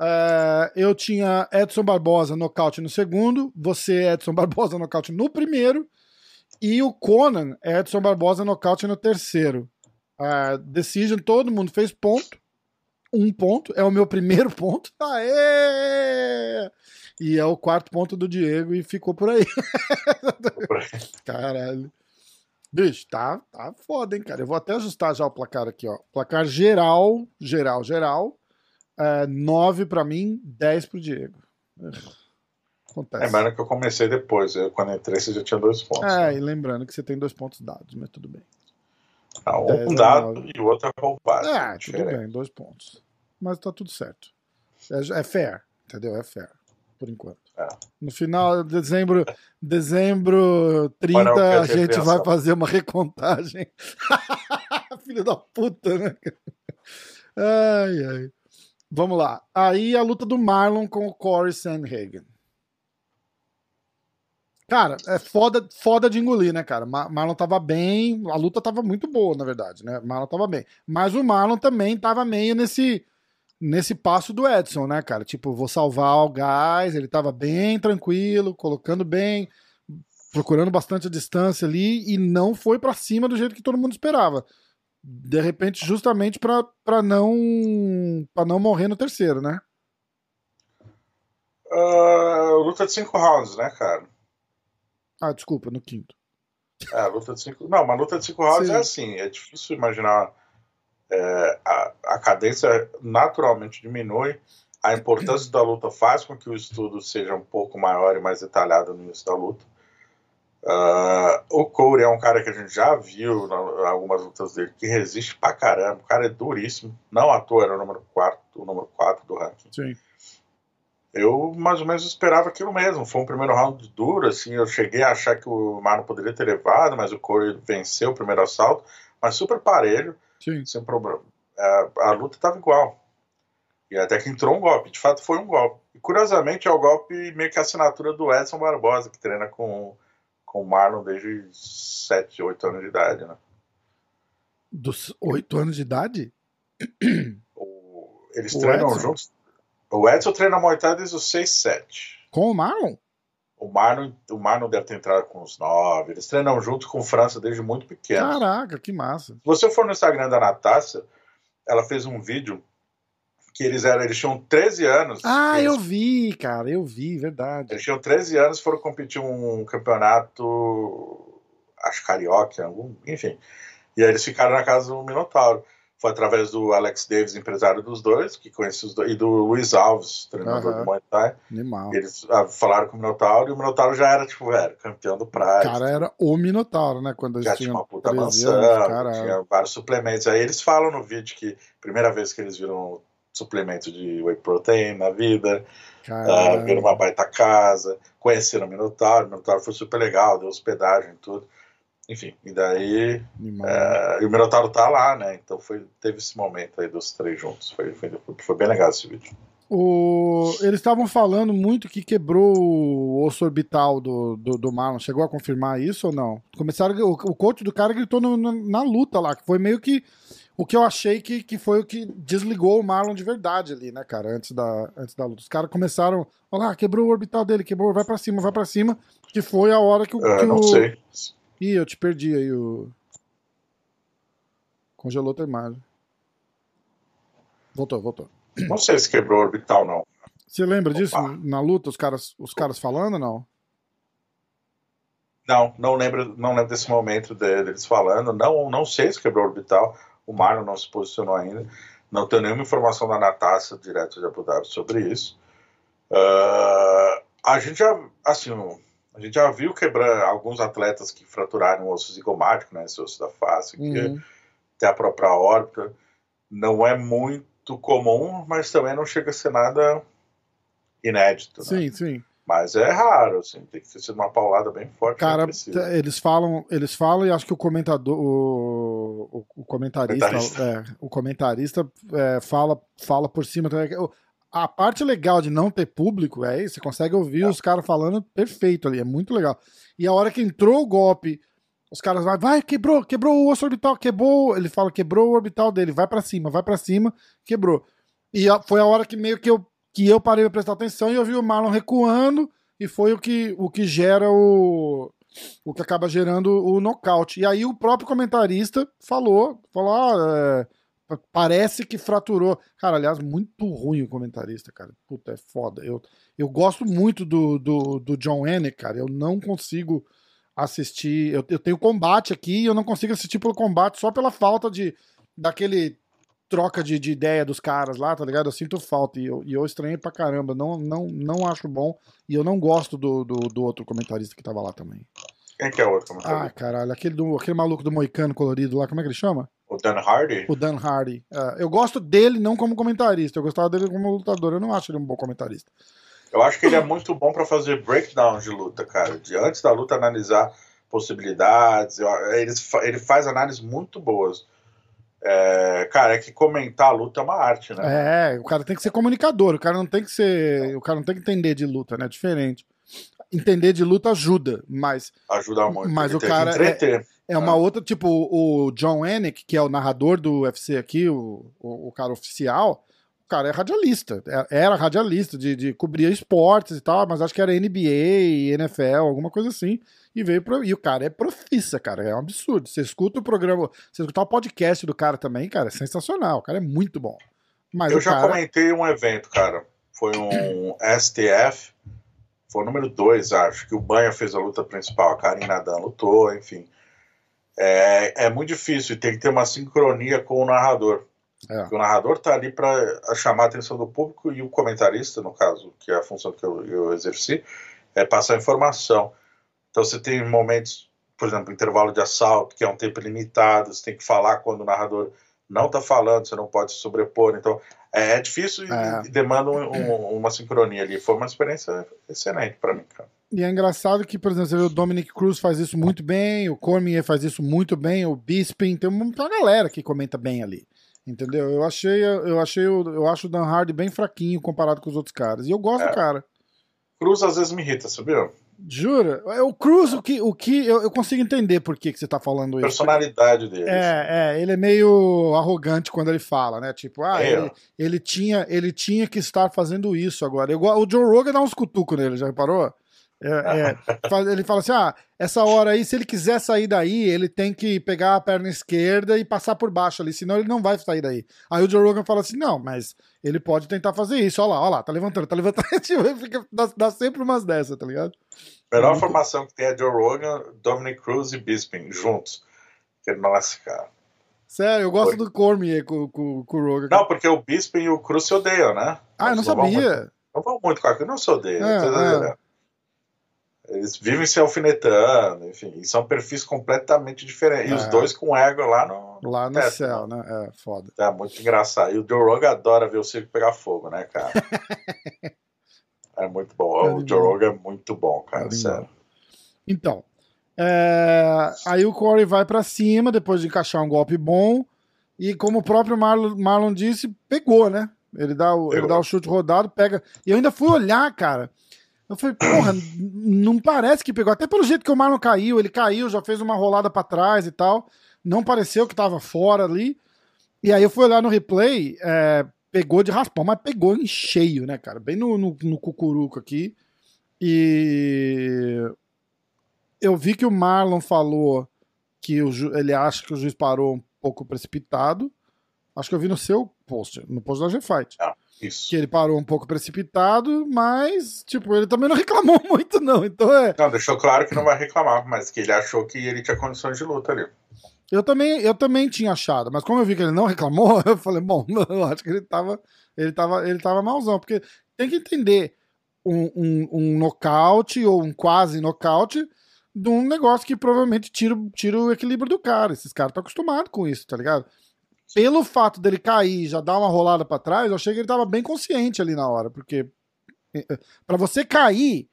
É, eu tinha Edson Barbosa nocaute no segundo, você Edson Barbosa nocaute no primeiro e o Conan Edson Barbosa nocaute no terceiro. É, decision, todo mundo fez ponto. Um ponto, é o meu primeiro ponto. Aê! E é o quarto ponto do Diego e ficou por aí. Caralho. Bicho, tá, tá foda, hein, cara. Eu vou até ajustar já o placar aqui, ó. Placar geral, geral, geral. É, 9 pra mim, 10 pro Diego. Acontece. Lembrando que eu comecei depois. Eu, quando entrei, você já tinha dois pontos. É, né? e lembrando que você tem dois pontos dados, mas tudo bem. Dez um dado e o outro é roubado. É, tudo diferente. bem, dois pontos. Mas tá tudo certo. É, é fair, entendeu? É fair, por enquanto. É. No final de dezembro, dezembro 30, Olha o que a gente pensa. vai fazer uma recontagem. Filho da puta, né? Ai, ai. Vamos lá. Aí a luta do Marlon com o Corey Sandhagen. Cara, é foda, foda de engolir, né, cara? Ma- Marlon tava bem, a luta tava muito boa, na verdade, né? Marlon tava bem. Mas o Marlon também tava meio nesse nesse passo do Edson, né, cara? Tipo, vou salvar o gás, ele tava bem tranquilo, colocando bem, procurando bastante a distância ali e não foi pra cima do jeito que todo mundo esperava. De repente, justamente pra não para não morrer no terceiro, né? Ah, luta de cinco rounds, né, cara? Ah, desculpa, no quinto. É, luta de cinco. Não, uma luta de cinco rounds Sim. é assim. É difícil imaginar. É, a, a cadência naturalmente diminui. A importância da luta faz com que o estudo seja um pouco maior e mais detalhado no início da luta. Ah, o Corey é um cara que a gente já viu na- algumas lutas dele que resiste pra caramba. O cara é duríssimo. Não à toa era o número 4, o número 4 do ranking. Sim. Eu mais ou menos esperava aquilo mesmo. Foi um primeiro round duro, assim. Eu cheguei a achar que o Marlon poderia ter levado, mas o Corey venceu o primeiro assalto, mas super parelho, Sim. sem problema. É, a luta estava igual. E até que entrou um golpe. De fato, foi um golpe. E curiosamente, é o golpe meio que a assinatura do Edson Barbosa, que treina com, com o Marlon desde 7, 8 anos de idade, né? Dos oito anos de idade? O- eles O treinam Edson? juntos. O Edson treina Muay Thai desde os 6, 7. Com o Marlon? O Marlon, o Marlon deve ter entrado com uns 9. Eles treinam junto com França desde muito pequeno. Caraca, que massa. Se você for no Instagram da Natasha, ela fez um vídeo que eles eram, eles tinham 13 anos. Ah, eles, eu vi, cara, eu vi, verdade. eles tinham 13 anos e foram competir um campeonato, acho carioca, algum, enfim. E aí eles ficaram na casa do Minotauro. Foi através do Alex Davis, empresário dos dois, que conhece os dois, e do Luiz Alves, treinador Aham. do Muay Thai. Animal. Eles ah, falaram com o Minotauro e o Minotauro já era, tipo, velho, campeão do O Pride. cara era o Minotauro, né? Quando já eles tinha tinham uma puta 13 mansão, tinha vários suplementos. Aí eles falam no vídeo que primeira vez que eles viram suplemento de whey protein na vida, ah, viram uma baita casa, conheceram o Minotauro, o Minotauro foi super legal, deu hospedagem e tudo. Enfim, e daí é, e o Minotauro tá lá, né? Então foi, teve esse momento aí dos três juntos. Foi, foi, foi bem legal esse vídeo. O- Eles estavam falando muito que quebrou o osso orbital do, do, do Marlon. Chegou a confirmar isso ou não? Começaram, o, o coach do cara gritou no- no- na luta lá, que foi meio que O que eu achei que, que foi o que desligou o Marlon de verdade ali, né, cara, antes da, antes da luta. Os caras começaram, olha lá, quebrou o orbital dele, quebrou, vai pra cima, vai pra cima, que foi a hora que o. É, que não o... sei. Ih, eu te perdi aí o. Congelou tua imagem. Voltou, voltou. Não sei se quebrou o orbital, não. Você lembra disso Opa. na luta, os caras, os caras falando ou não? Não, não lembro, não lembro desse momento deles falando. Não, não sei se quebrou o orbital. O Marlon não se posicionou ainda. Não tenho nenhuma informação da Natasha direto de Abu Dhabi sobre isso. Ah, a gente já, assim, a gente já viu quebrar alguns atletas que fraturaram o osso zigomático, né, esse osso da face, que Uhum. tem a própria órbita. Não é muito comum, mas também não chega a ser nada inédito. né? Sim, sim. Mas é raro, assim, tem que ter sido uma paulada bem forte. Cara, t- eles falam, eles falam e acho que o comentador, o, o- o comentarista, Comentarista. é, o comentarista é, fala, fala por cima também. O- A parte legal de não ter público é isso, você consegue ouvir os caras falando perfeito ali, é muito legal. E a hora que entrou o golpe, os caras vai, vai, quebrou, quebrou o osso orbital, quebrou, ele fala, quebrou o orbital dele, vai pra cima, vai pra cima, quebrou. E foi a hora que meio que eu, que eu parei pra prestar atenção e eu vi o Marlon recuando e foi o que, o que gera o, o que acaba gerando o nocaute. E aí o próprio comentarista falou, falou, ah, é, parece que fraturou. Cara, aliás, muito ruim o comentarista, cara. Puta, é foda. Eu, eu gosto muito do, do, do John Hennick, cara. Eu não consigo assistir. Eu, eu tenho combate aqui e eu não consigo assistir pelo combate só pela falta de daquele troca de, de ideia dos caras lá, tá ligado? Eu sinto falta e eu, e eu estranhei pra caramba. Não, não, não acho bom e eu não gosto do, do, do outro comentarista que tava lá também. Quem que é o outro Ah, comentarista? caralho, aquele, do, aquele maluco do Moicano colorido lá, como é que ele chama? O Dan Hardy? O Dan Hardy. É, eu gosto dele não como comentarista, eu gostava dele como lutador. Eu não acho ele um bom comentarista. Eu acho que ele é muito bom pra fazer breakdown de luta, cara. De antes da luta analisar possibilidades. Ele, ele faz análises muito boas. É, cara, é que comentar a luta é uma arte, né? É, o cara tem que ser comunicador, o cara não tem que ser. O cara não tem que entender de luta, né? Diferente. Entender de luta ajuda, mas Ajuda muito. Mas o cara entreter. É uma outra, tipo, o John Anik, que é o narrador do UFC aqui, o, o, o cara oficial, o cara é radialista. É- Era radialista de, de cobrir esportes e tal, mas acho que era NBA, NFL, alguma coisa assim. E veio pro. E o cara é profissa, cara. É um absurdo. Você escuta o programa, você escutar o podcast do cara também, cara, é sensacional. O cara é muito bom. Mas Eu já cara. comentei um evento, cara. Foi um STF. Foi o número 2, acho, que o Banha fez a luta principal. A Karina Nadan lutou, enfim. É, é muito difícil e tem que ter uma sincronia com o narrador. É. O narrador tá ali para chamar a atenção do público e o comentarista, no caso, que é a função que eu, eu exerci, é passar informação. Então você tem momentos, por exemplo, intervalo de assalto, que é um tempo limitado, você tem que falar quando o narrador não está falando, você não pode se sobrepor. Então é, é difícil e, É. e demanda um- um- uma sincronia ali. Foi uma experiência excelente para mim, cara. E é engraçado que, por exemplo, você vê o Dominic Cruz faz isso muito bem, o Cormier faz isso muito bem, o Bisping, tem uma galera que comenta bem ali. Entendeu? Eu achei, eu achei, eu acho o Dan Hardy bem fraquinho comparado com os outros caras. E eu gosto É. do cara. Cruz às vezes me irrita, sabia? Jura? É, O Cruz, o que, o que eu, eu consigo entender por que, que você tá falando A isso. personalidade dele. É, é, ele é meio arrogante quando ele fala, né? Tipo, ah, É. ele, ele tinha, ele tinha que estar fazendo isso agora. Eu o Joe Rogan dá uns cutucos nele, já reparou? É, é, ele fala assim: ah, essa hora aí, se ele quiser sair daí, ele tem que pegar a perna esquerda e passar por baixo ali, senão ele não vai sair daí. Aí o Joe Rogan fala assim: não, mas ele pode tentar fazer isso, olha lá, olha lá, tá levantando, tá levantando. Tipo, fica- dá, dá sempre umas dessas, tá ligado? Melhor Muito- formação que tem é Joe Rogan, Dominic Cruz e Bisping juntos. Que, nossa, cara. Sério, eu gosto Foi. do Cormier com, com, com o Rogan. Não, porque o Bisping e o Cruz se odeiam, né? ah, eu não sabia. Não vão muito com aquilo, não se odeiam. É, é. Eles vivem se alfinetando, enfim, e são perfis completamente diferentes. E os É. dois com ego lá no. Lá no teto, céu, né? É, foda. É muito engraçado. E o Joe Rogan adora ver o circo pegar fogo, né, cara? é muito bom. É o Joe. Rogan é muito bom, cara, É sério. Então, é, aí o Corey vai pra cima depois de encaixar um golpe bom e como o próprio Marlon, Marlon disse, pegou, né? Ele dá, o, ele dá o chute rodado, pega. E eu ainda fui olhar, cara. Eu falei, porra, não parece que pegou. Até pelo jeito que o Marlon caiu, ele caiu, já fez uma rolada pra trás e tal. Não pareceu que tava fora ali. E aí eu fui olhar no replay, é, pegou de raspão, mas pegou em cheio, né, cara? Bem no, no, no cucuruco aqui. E eu vi que o Marlon falou que o ele acha que o juiz parou um pouco precipitado. Acho que eu vi no seu post, no post da G-Fight. Ah, isso. Que ele parou um pouco precipitado, mas, tipo, ele também não reclamou muito, não. Então é. Não, deixou claro que não vai reclamar, mas que ele achou que ele tinha condições de luta ali. Eu também, eu também tinha achado, mas como eu vi que ele não reclamou, eu falei, bom, eu acho que ele tava, ele tava, ele tava malzão, porque tem que entender um, um, um nocaute ou um quase nocaute de um negócio que provavelmente tira, tira o equilíbrio do cara. Esses caras estão acostumados com isso, tá ligado? Pelo fato dele cair já dar uma rolada para trás, eu achei que ele tava bem consciente ali na hora, porque eh, eh, para você cair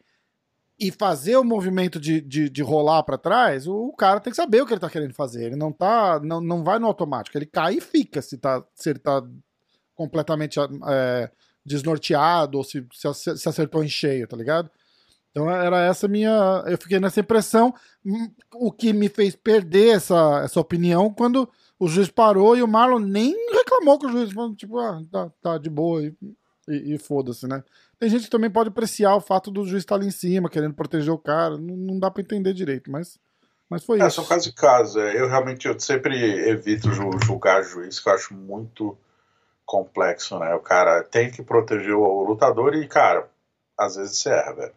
e fazer o movimento de, de, de rolar para trás, o, cara tem que saber o que ele tá querendo fazer. Ele não tá. Não, não vai no automático. Ele cai e fica se, tá, se ele tá completamente é, desnorteado ou se, se acertou em cheio, tá ligado? Então era essa minha. Eu fiquei nessa impressão, hum, o que me fez perder essa, essa opinião quando o juiz parou e o Marlon nem reclamou com o juiz, falando, tipo, ah, tá, tá de boa e, e, e foda-se, né? Tem gente que também pode apreciar o fato do juiz estar ali em cima, querendo proteger o cara. Não, não dá para entender direito, mas, mas foi é, isso. São casos e casos. É, eu realmente eu sempre evito julgar juiz, que eu acho muito complexo, né? O cara tem que proteger o lutador e, cara, às vezes você erra, velho.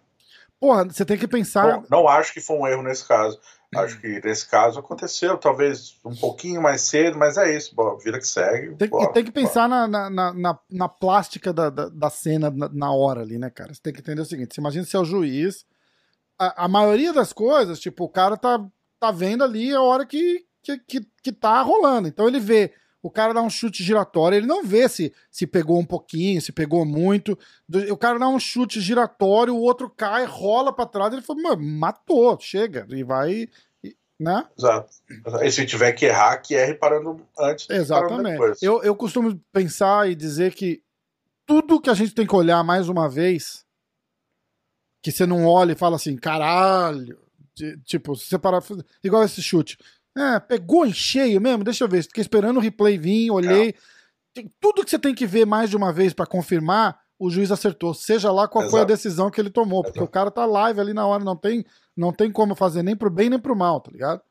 Porra, você tem que pensar. Bom, não acho que foi um erro nesse caso. Acho que nesse caso aconteceu, talvez um pouquinho mais cedo, mas é isso, bom, vida que segue. Tem, tem que pensar na, na, na, na, plástica da, da, da cena na, na, hora ali, né, cara? Você tem que entender o seguinte: você imagina se é o juiz. A, a, maioria das coisas, tipo, o cara tá, tá vendo ali a hora que, que, que, que tá rolando. Então ele vê o cara dá um chute giratório, ele não vê se, se pegou um pouquinho, se pegou muito. O cara dá um chute giratório, o outro cai, rola para trás, ele fala, mano, matou, chega, e vai, né? Exato. E se tiver que errar, que erre parando antes. Exatamente. Parando eu, eu costumo pensar e dizer que tudo que a gente tem que olhar mais uma vez, que você não olha e fala assim, caralho, tipo, se você parar, igual esse chute. É, pegou em cheio mesmo? Deixa eu ver. Fiquei esperando o replay vir, olhei. É. Tudo que você tem que ver mais de uma vez para confirmar, o juiz acertou. Seja lá qual Exato. foi a decisão que ele tomou. Porque Exato. o cara tá live ali na hora, não tem, não tem como fazer nem pro bem nem pro mal, tá ligado?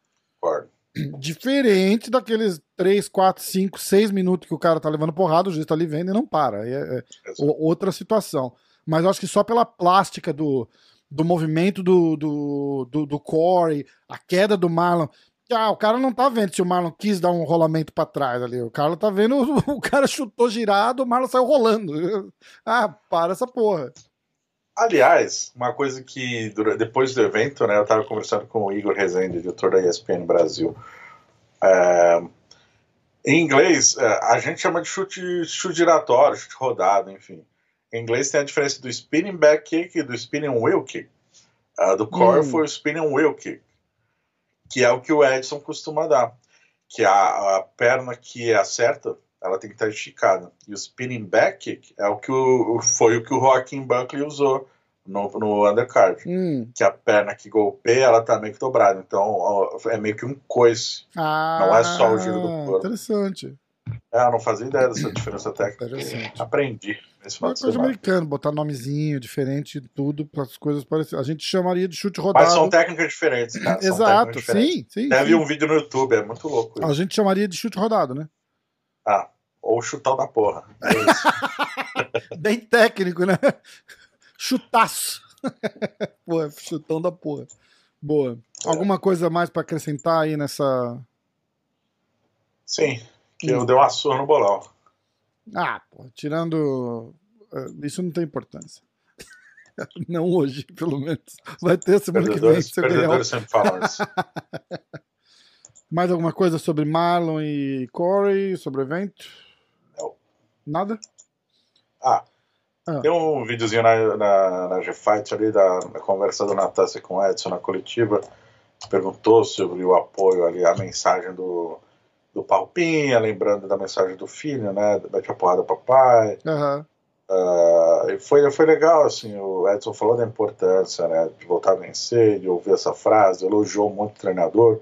Claro. Diferente daqueles 3, 4, 5, 6 minutos que o cara tá levando porrada, o juiz tá ali vendo e não para. É, é outra situação. Mas eu acho que só pela plástica do, do movimento do, do, do, do Corey, a queda do Marlon. Ah, o cara não tá vendo se o Marlon quis dar um rolamento para trás ali. O cara tá vendo, o cara chutou girado, o Marlon saiu rolando. Ah, para essa porra. Aliás, uma coisa que depois do evento, né, eu tava conversando com o Igor Rezende, editor da ESPN Brasil. É, em inglês, é, a gente chama de chute, chute giratório, chute rodado, enfim. Em inglês tem a diferença do spinning back kick e do spinning wheel kick. Uh, do core hum. foi o spinning wheel kick que é o que o Edson costuma dar, que a, a perna que acerta, ela tem que estar esticada. E o spinning back kick é o que o, foi o que o Joaquim Buckley usou no, no undercard. Hum. Que a perna que golpeia, ela tá meio que dobrada. Então é meio que um coice. Ah, não é só o giro do corpo. Interessante. É, eu não fazia ideia dessa diferença técnica. Aprendi. Esse é coisa americana, botar nomezinho diferente, tudo, para as coisas parecidas. A gente chamaria de chute rodado. Mas são técnicas diferentes, cara. Exato, diferentes. sim, sim. Deve sim. um vídeo no YouTube, é muito louco. Isso. A gente chamaria de chute rodado, né? Ah, ou chutão da porra. É Bem técnico, né? Chutaço. Pô, chutão da porra. Boa. É. Alguma coisa mais para acrescentar aí nessa. Sim, que eu dei uma surra no bolão. Ah, pô, tirando. Eh, isso não tem importância. não hoje, pelo menos. Vai ter semana que vem. Se perdedores sempre falam isso. Mais alguma coisa sobre Marlon e Corey, sobre o evento? Não. Nada? Ah, ah. Tem um videozinho na, na, na G-Fight ali da, da conversa do Natasha com o Edson na coletiva. Perguntou sobre o apoio ali, a mensagem do, do Palpinha, lembrando da mensagem do filho, né? Bate a porrada papai. Uhum. Uh, e foi, foi legal, assim, o Edson falou da importância, né, de voltar a vencer, de ouvir essa frase, elogiou muito o treinador.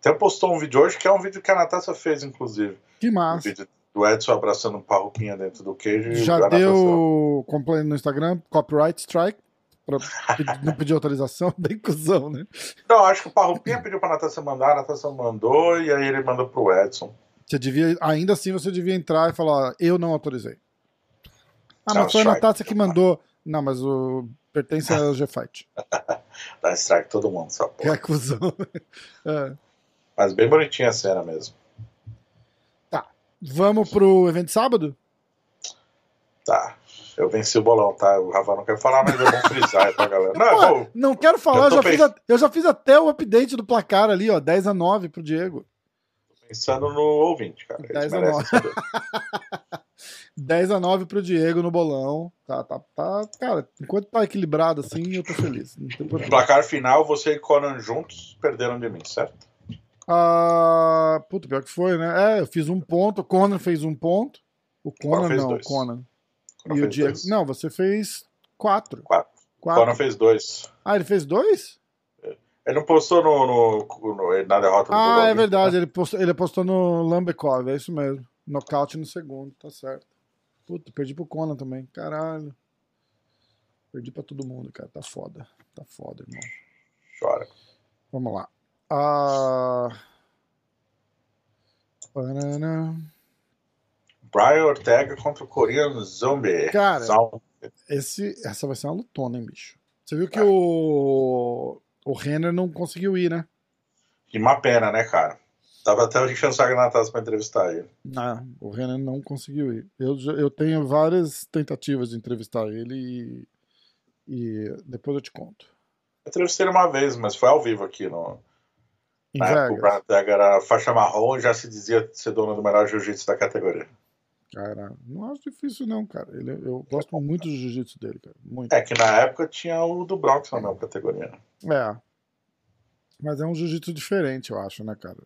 Até postou um vídeo hoje, que é um vídeo que a Natasha fez, inclusive, Que O massa. vídeo do Edson abraçando um parruquinha dentro do queijo. Já deu complaint no Instagram, copyright strike, pra não pedir autorização, bem cuzão, né? Não, acho que o Parrupinha pediu pra Natação mandar, a Natação mandou, e aí ele mandou pro Edson. Você devia, ainda assim você devia entrar e falar, eu não autorizei. Ah, Não, mas foi a. Natácia que mandou. Não, mas o pertence ao G-Fight. Dá strike todo mundo, Que porra. é cuzão. É. Mas bem bonitinha a cena mesmo. Vamos pro evento de sábado? Tá. Eu venci o bolão, tá? O Rafa não quer falar, mas é bom frisar aí pra galera. Não, é Pô, bom. não quero falar, Eu eu tô já, fiz a- eu já fiz até o update do placar ali, ó, 10 a 9 pro Diego. Pensando no ouvinte, cara. Eles 10 a merecem 9. saber. 10 a 9 pro Diego no bolão. Tá, tá, tá. Cara, enquanto tá equilibrado assim, eu tô feliz. Placar final, você e Conan juntos perderam de mim, certo? Ah, puta, pior que foi, né? É, eu fiz um ponto, o Conan fez um ponto. O Conan não, dois. o Conan. Conan e o Diego. dois. Não, você fez quatro. Quatro. quatro. Conan fez dois. Ah, ele fez dois? Ele não postou no, no- no- na derrota do Ah, é verdade. né? Ele postou, ele postou no Lambekov, é isso mesmo. Nocaute no segundo, tá certo. Puta, perdi pro Conan também. Caralho. Perdi pra todo mundo, cara. Tá foda. Tá foda, irmão. Chora. Vamos lá. Ah... Banana. Brian Ortega contra o Korean Zombie. Cara, Zombie. Esse, essa vai ser uma lutona, hein, bicho. Você viu que o. O Renner não conseguiu ir, né? Que uma pena, né, cara? Tava até o na taça pra entrevistar ele. Não, o Renner não conseguiu ir. Eu, eu tenho várias tentativas de entrevistar ele e. E depois eu te conto. Eu entrevistei ele uma vez, mas foi ao vivo aqui no. Na época, o. Brian Ortega era faixa marrom e já se dizia ser dono do melhor jiu-jitsu da categoria. Cara, não acho difícil, não, cara. Ele, eu gosto muito do jiu-jitsu dele, cara. Muito. É que na época tinha o do Bronx na mesma categoria. É. Mas é um jiu-jitsu diferente, eu acho, né, cara?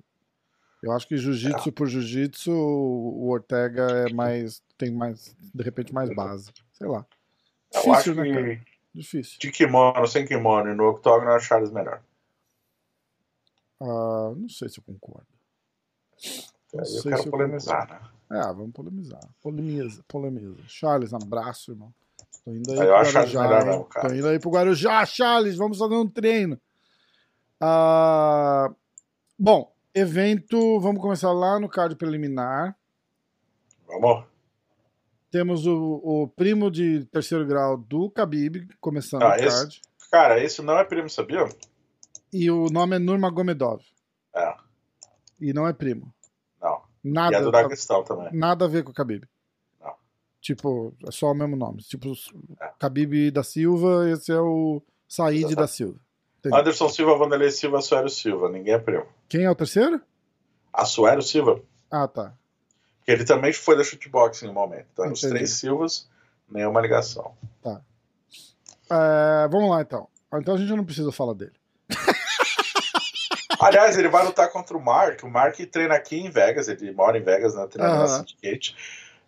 Eu acho que jiu-jitsu por jiu-jitsu, o Ortega é mais. tem mais. de repente, mais base. Sei lá. Eu Difícil, acho né, cara? Difícil. de kimono, sem kimono e no octógono, a Charles melhor. Ah, não sei se eu concordo. Não Aí sei eu se quero eu polemizar, né? É, vamos polemizar. Polemiza, polemiza. Charles, abraço, irmão. Tô indo aí Eu pro Guarujá, melhor não. Tô indo aí pro Guarujá, Charles, vamos fazer um treino. Ah, bom, evento, vamos começar lá no card preliminar. Vamos? Temos o, o primo de terceiro grau do Khabib, começando Ah, o esse- card. Cara, esse não é primo, sabia? E o nome é Nurmagomedov. É, E não é primo. Nada, E é do Daguestão também. nada a ver com o Khabib. Não. Tipo, é só o mesmo nome. Tipo, É. Khabib da Silva, esse é o Said da Silva. Entendi. Anderson Silva, Vanderlei Silva, Assuero Silva. Ninguém é primo. Quem é o terceiro? Assuero Silva, Ah, tá. que ele também foi da shootbox em um momento. Então, os três Silvas, nenhuma ligação. É, vamos lá, então. Então a gente não precisa falar dele. Aliás, ele vai lutar contra o Mark. O Mark treina aqui em Vegas, ele mora em Vegas, na treina na Aham. Syndicate.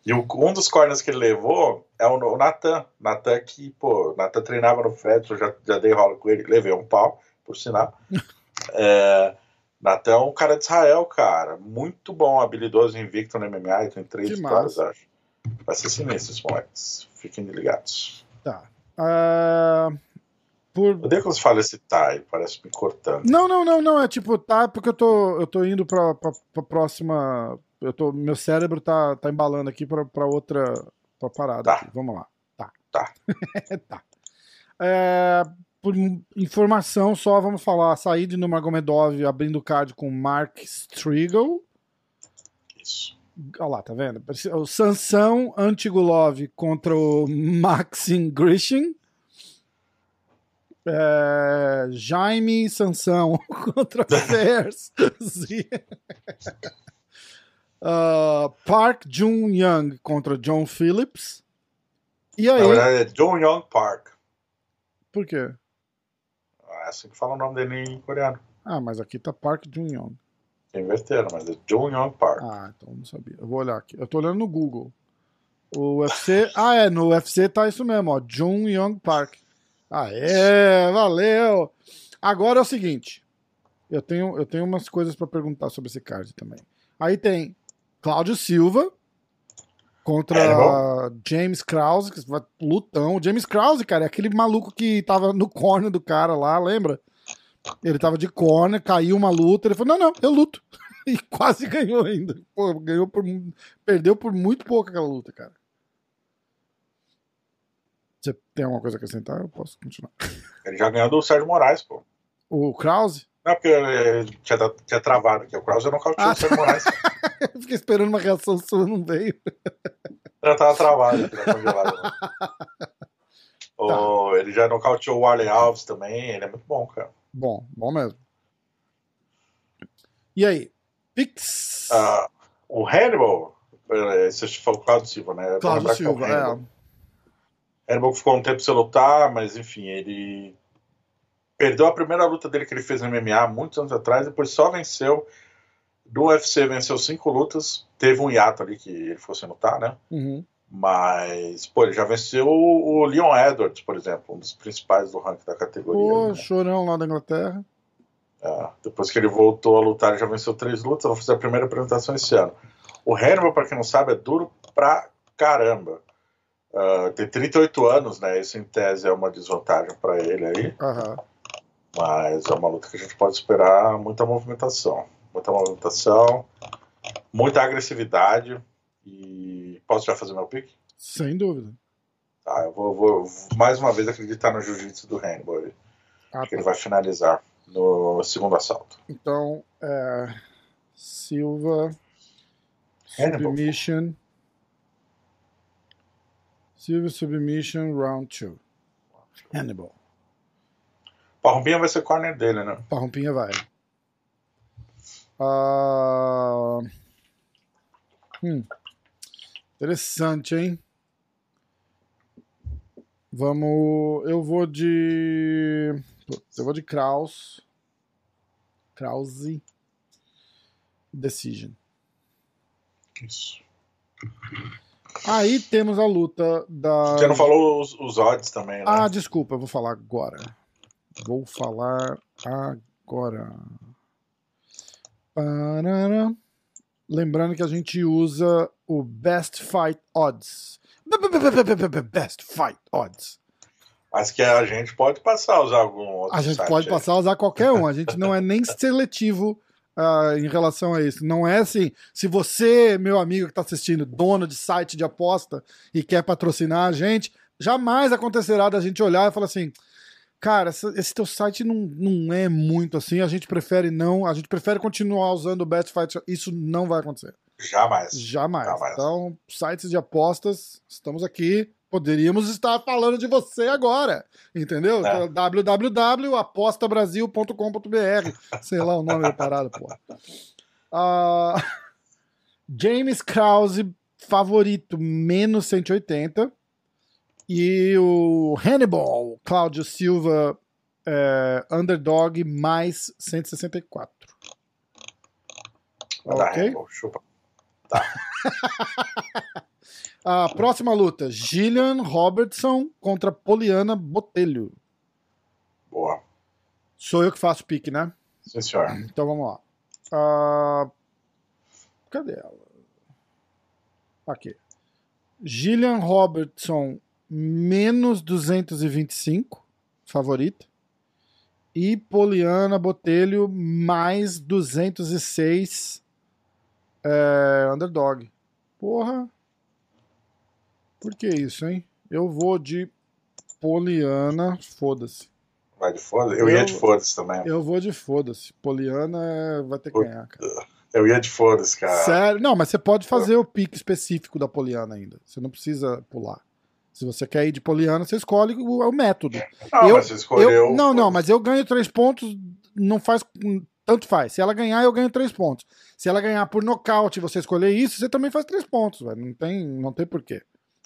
E o- um dos corners que ele levou é o, o Natan. Natan que, pô, Natan treinava no Fedson, já, já dei rola com ele, levei um pau, por sinal. é, Natan é um cara de Israel, cara. Muito bom, habilidoso, invicto no MMA, tem três vitórias, acho. Vai ser sinistro esses moleques. Fiquem ligados. Tá. É, por... Odeio quando você fala esse tai, parece me cortando. Não, não, não, não. É tipo, tá, porque eu tô, eu tô indo pra, pra, pra próxima. Eu tô, meu cérebro tá, tá embalando aqui pra, pra outra pra parada. Tá. Vamos lá. Tá. Tá. tá. É, por informação só, vamos falar. Saída no Magomedov abrindo o card com Mark Striegel. Isso. Olha lá, tá vendo? O Sansão Antigulov contra o Maxim Grishin. É, Jaime Sansão contra Fairs. uh, Park Jun Young contra John Phillips. E aí? Na verdade é John Young Park. Por quê? É assim que fala o nome dele em coreano. Ah, mas aqui tá Park Jun Young. Inverteram, mas é John Young Park. Ah, então não sabia. Eu vou olhar aqui. Eu tô olhando no Google. O UFC. Ah, é, no UFC tá isso mesmo, ó. Jun Young Park. Aê, valeu! Agora é o seguinte. Eu tenho, eu tenho umas coisas pra perguntar sobre esse card também. Aí tem Cláudio Silva contra É, James Krause, que vai lutão. O James Krause, cara, é aquele maluco que tava no corner do cara lá, lembra? Ele tava de corner, caiu uma luta, ele falou: "Não, não, eu luto". E quase ganhou ainda. Pô, ganhou por perdeu por muito pouco aquela luta, cara. Você tem alguma coisa a acrescentar? Eu posso continuar. Ele já ganhou do Sérgio Moraes, pô. O Krause? Não, porque ele tinha, tinha travado aqui. O Krause não nocauteou Ah, o Sérgio Moraes. Eu fiquei esperando uma reação sua, não veio. Já tava travado aqui na congelada. né? O- Ele já nocauteou o Arley Alves também. Ele é muito bom, cara. Bom, bom mesmo. E aí? Pix? Ah, o Hannibal, eh, esse foi o Claudio Silva, né? É Cláudio lembrar que é Hannibal ficou um tempo sem lutar, mas enfim, ele perdeu a primeira luta dele que ele fez no MMA muitos anos atrás, depois só venceu. Do UFC venceu cinco lutas, teve um hiato ali que ele ficou sem lutar, né? Uhum. Mas, pô, ele já venceu o Leon Edwards, por exemplo, um dos principais do ranking da categoria. Pô, né? chorão lá da Inglaterra. É, depois que ele voltou a lutar, ele já venceu três lutas. Vou fazer a primeira apresentação esse ano. O Hannibal, para quem não sabe, é duro pra caramba. Ah, tem 38 anos, né? Isso em tese é uma desvantagem para ele aí. Aham. Mas é uma luta que a gente pode esperar muita movimentação. Muita movimentação, muita agressividade. E posso já fazer meu pique? Sem dúvida. Tá, eu vou, vou mais uma vez acreditar no jiu-jitsu do Hannibal. aí. Ah, Acho que ele tá. vai finalizar no segundo assalto. Então, é... Silva. Hannibal. Submission. Silva Submission Round 2. Hannibal. Parrumbinha vai ser corner dele, né? Parrumpinha vai. Ah, hum. Interessante, hein? Vamos. Eu vou de. Putz, eu vou de Kraus. Krause. Decision. Isso. Aí temos a luta da. Você não falou os, os odds também, né? Ah, desculpa, eu vou falar agora. Vou falar agora. Parará. Lembrando que a gente usa o Best Fight Odds. Best Fight Odds. Mas que a gente pode passar a usar algum outro A gente site pode aí. passar a usar qualquer um. A gente não é nem seletivo ah, em relação a isso. Não é assim. Se você, meu amigo que está assistindo, dono de site de aposta e quer patrocinar a gente, jamais acontecerá da gente olhar e falar assim. Cara, esse teu site não, não é muito assim, a gente prefere não, a gente prefere continuar usando o Best Fight. Isso não vai acontecer. Jamais. Jamais. Jamais. Então, sites de apostas, estamos aqui. Poderíamos estar falando de você agora, entendeu? É. www.apostabrasil.com.br Sei lá o nome da parada, pô. Ah, James Krause, favorito, menos 180. E o Hannibal, Cláudio Silva, é, underdog, mais 164. Vai dar Ok. Hannibal, chupa. A próxima luta: Gillian Robertson contra Poliana Botelho. Boa. Sou eu que faço pique, né? Sim, senhor. Então vamos lá. Ah, cadê ela? Aqui. Gillian Robertson, menos 225, favorita. E Poliana Botelho, mais 206, é, underdog. Porra. Por que isso, hein? Eu vou de Poliana, foda-se. Vai de foda. Eu, ia Eu- de foda-se também. Eu vou de foda-se. Poliana é- vai ter que ganhar, cara. Eu ia de foda-se, cara. Sério? Não, mas você pode fazer o pique específico da Poliana ainda. Você não precisa pular. Se você quer ir de Poliana, você escolhe o, o método. Não, eu- mas você escolheu. Eu- não, não, mas eu ganho três pontos, não faz. Tanto faz. Se ela ganhar, eu ganho três pontos. Se ela ganhar por nocaute e você escolher isso, você também faz três pontos, velho. Não tem, não tem porquê.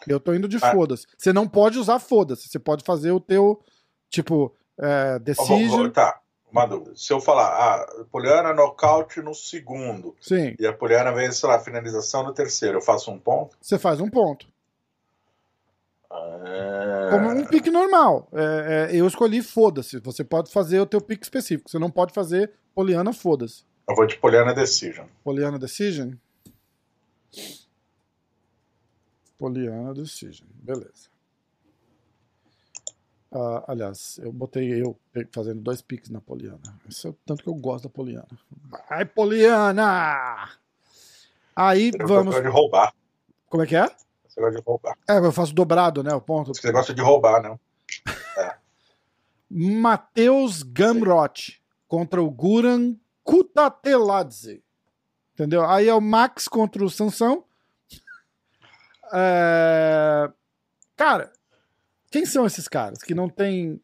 Eu tô indo de Ah. foda-se. Você não pode usar foda-se. Você pode fazer o teu, tipo, é, Ó, vou- decision. vou- Tá, uma dúvida. Se eu falar, ah, Poliana nocaute no segundo Sim, e a Poliana vence, sei lá, a finalização no terceiro, eu faço um ponto? você faz um ponto. Ah, Como um pique normal. É, é, eu escolhi foda-se. Você pode fazer o teu pique específico. Você não pode fazer Poliana foda-se. Eu vou de Poliana Decision. Poliana Decision? Poliana Decision. Beleza. Uh, aliás, eu botei eu fazendo dois piques na Poliana. Isso é o tanto que eu gosto da Poliana. Vai, Poliana! Aí Você vamos. gosta de roubar. Como é que é? Você gosta de roubar. É, eu faço dobrado, né? O ponto. Você gosta de roubar, né? Matheus Gamrot contra o Guran Kutateladze. Entendeu? Aí é o Max contra o Sansão. É... Cara, quem são esses caras que não tem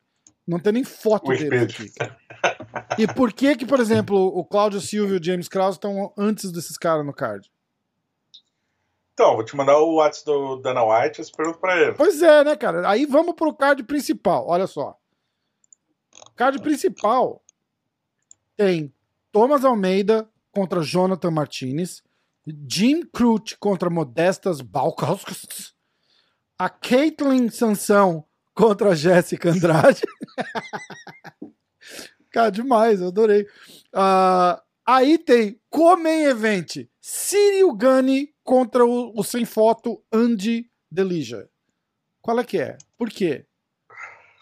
não tem nem foto deles aqui? E por que que, por exemplo, o Cláudio Silva e o James Krause estão antes desses caras no card? Então, vou te mandar o WhatsApp do Dana White e pergunto pra ele. Pois é, né, cara? Aí vamos pro card principal. Olha só. Card principal tem Thomas Almeida contra Jonathan Martinez, Jim Crute contra Modestas Balkauskas, a Caitlyn Sansão contra Jéssica Andrade. Cara, demais, eu adorei. Ah, aí tem Comem Event, Círio Gani contra o, o sem foto Andy Delija. Qual é que é? Por quê?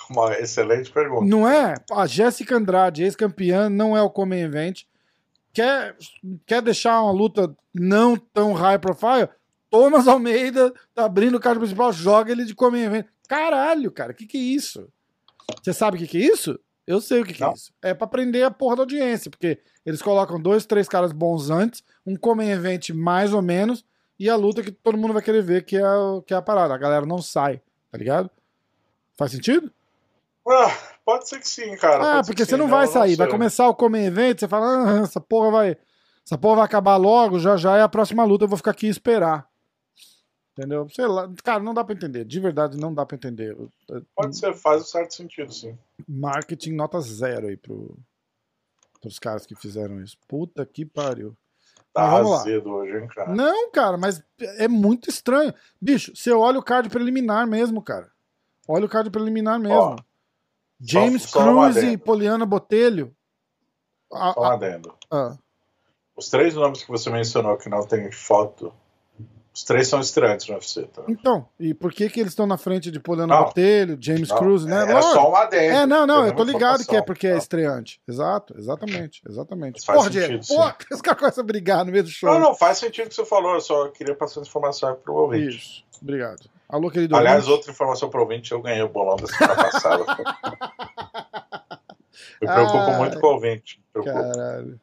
Uma excelente pergunta. Não é? A Jéssica Andrade, ex-campeã, não é o Comem Event. Quer, quer deixar uma luta não tão high profile? Thomas Almeida tá abrindo o card principal, joga ele de Event. Caralho, cara, o que, que é isso? Você sabe o que, que é isso? Eu sei o que, que é isso. É pra prender a porra da audiência, porque eles colocam dois, três caras bons antes, um Comem Event mais ou menos, e a luta que todo mundo vai querer ver, que é, que é a parada. A galera não sai, tá ligado? Faz sentido? Ah, pode ser que sim, cara. Ah, porque que você sim, não vai sair, vai começar o Comem Event, você fala, ah, essa porra vai. Essa porra vai acabar logo, já já é a próxima luta, eu vou ficar aqui e esperar. Entendeu? Sei lá, cara, não dá pra entender. De verdade, não dá pra entender. Pode ser, faz um certo sentido, sim. Marketing nota zero aí pro, pros caras que fizeram isso. Puta que pariu. Tá Mas vamos lá. azedo hoje, hein, cara. Não, cara, mas é muito estranho. Bicho, você olha o card preliminar mesmo, cara. Olha o card preliminar mesmo. Ó, James só um Cruz e adendo. Poliana Botelho. Só um adendo. ah, Os três nomes que você mencionou que não tem foto, os três são estreantes no UFC, tá? então, e por que que eles estão na frente de Poliana Não. Botelho, James Não, Cruz, né? Lógico. só um adendo. É, não, não, eu tô ligado que é porque é tá? estreante. Exato, exatamente, exatamente. Porra, sentido, Diego, porra, os caras começam a brigar no meio do show. Não, não, faz sentido o que você falou, eu só queria passar essa informação pro ouvinte. Isso, obrigado. Alô, querido Aliás, ouvinte. outra informação pro ouvinte, eu ganhei o bolão da semana passada. Me preocupo Ah, muito com o ouvinte. Caralho.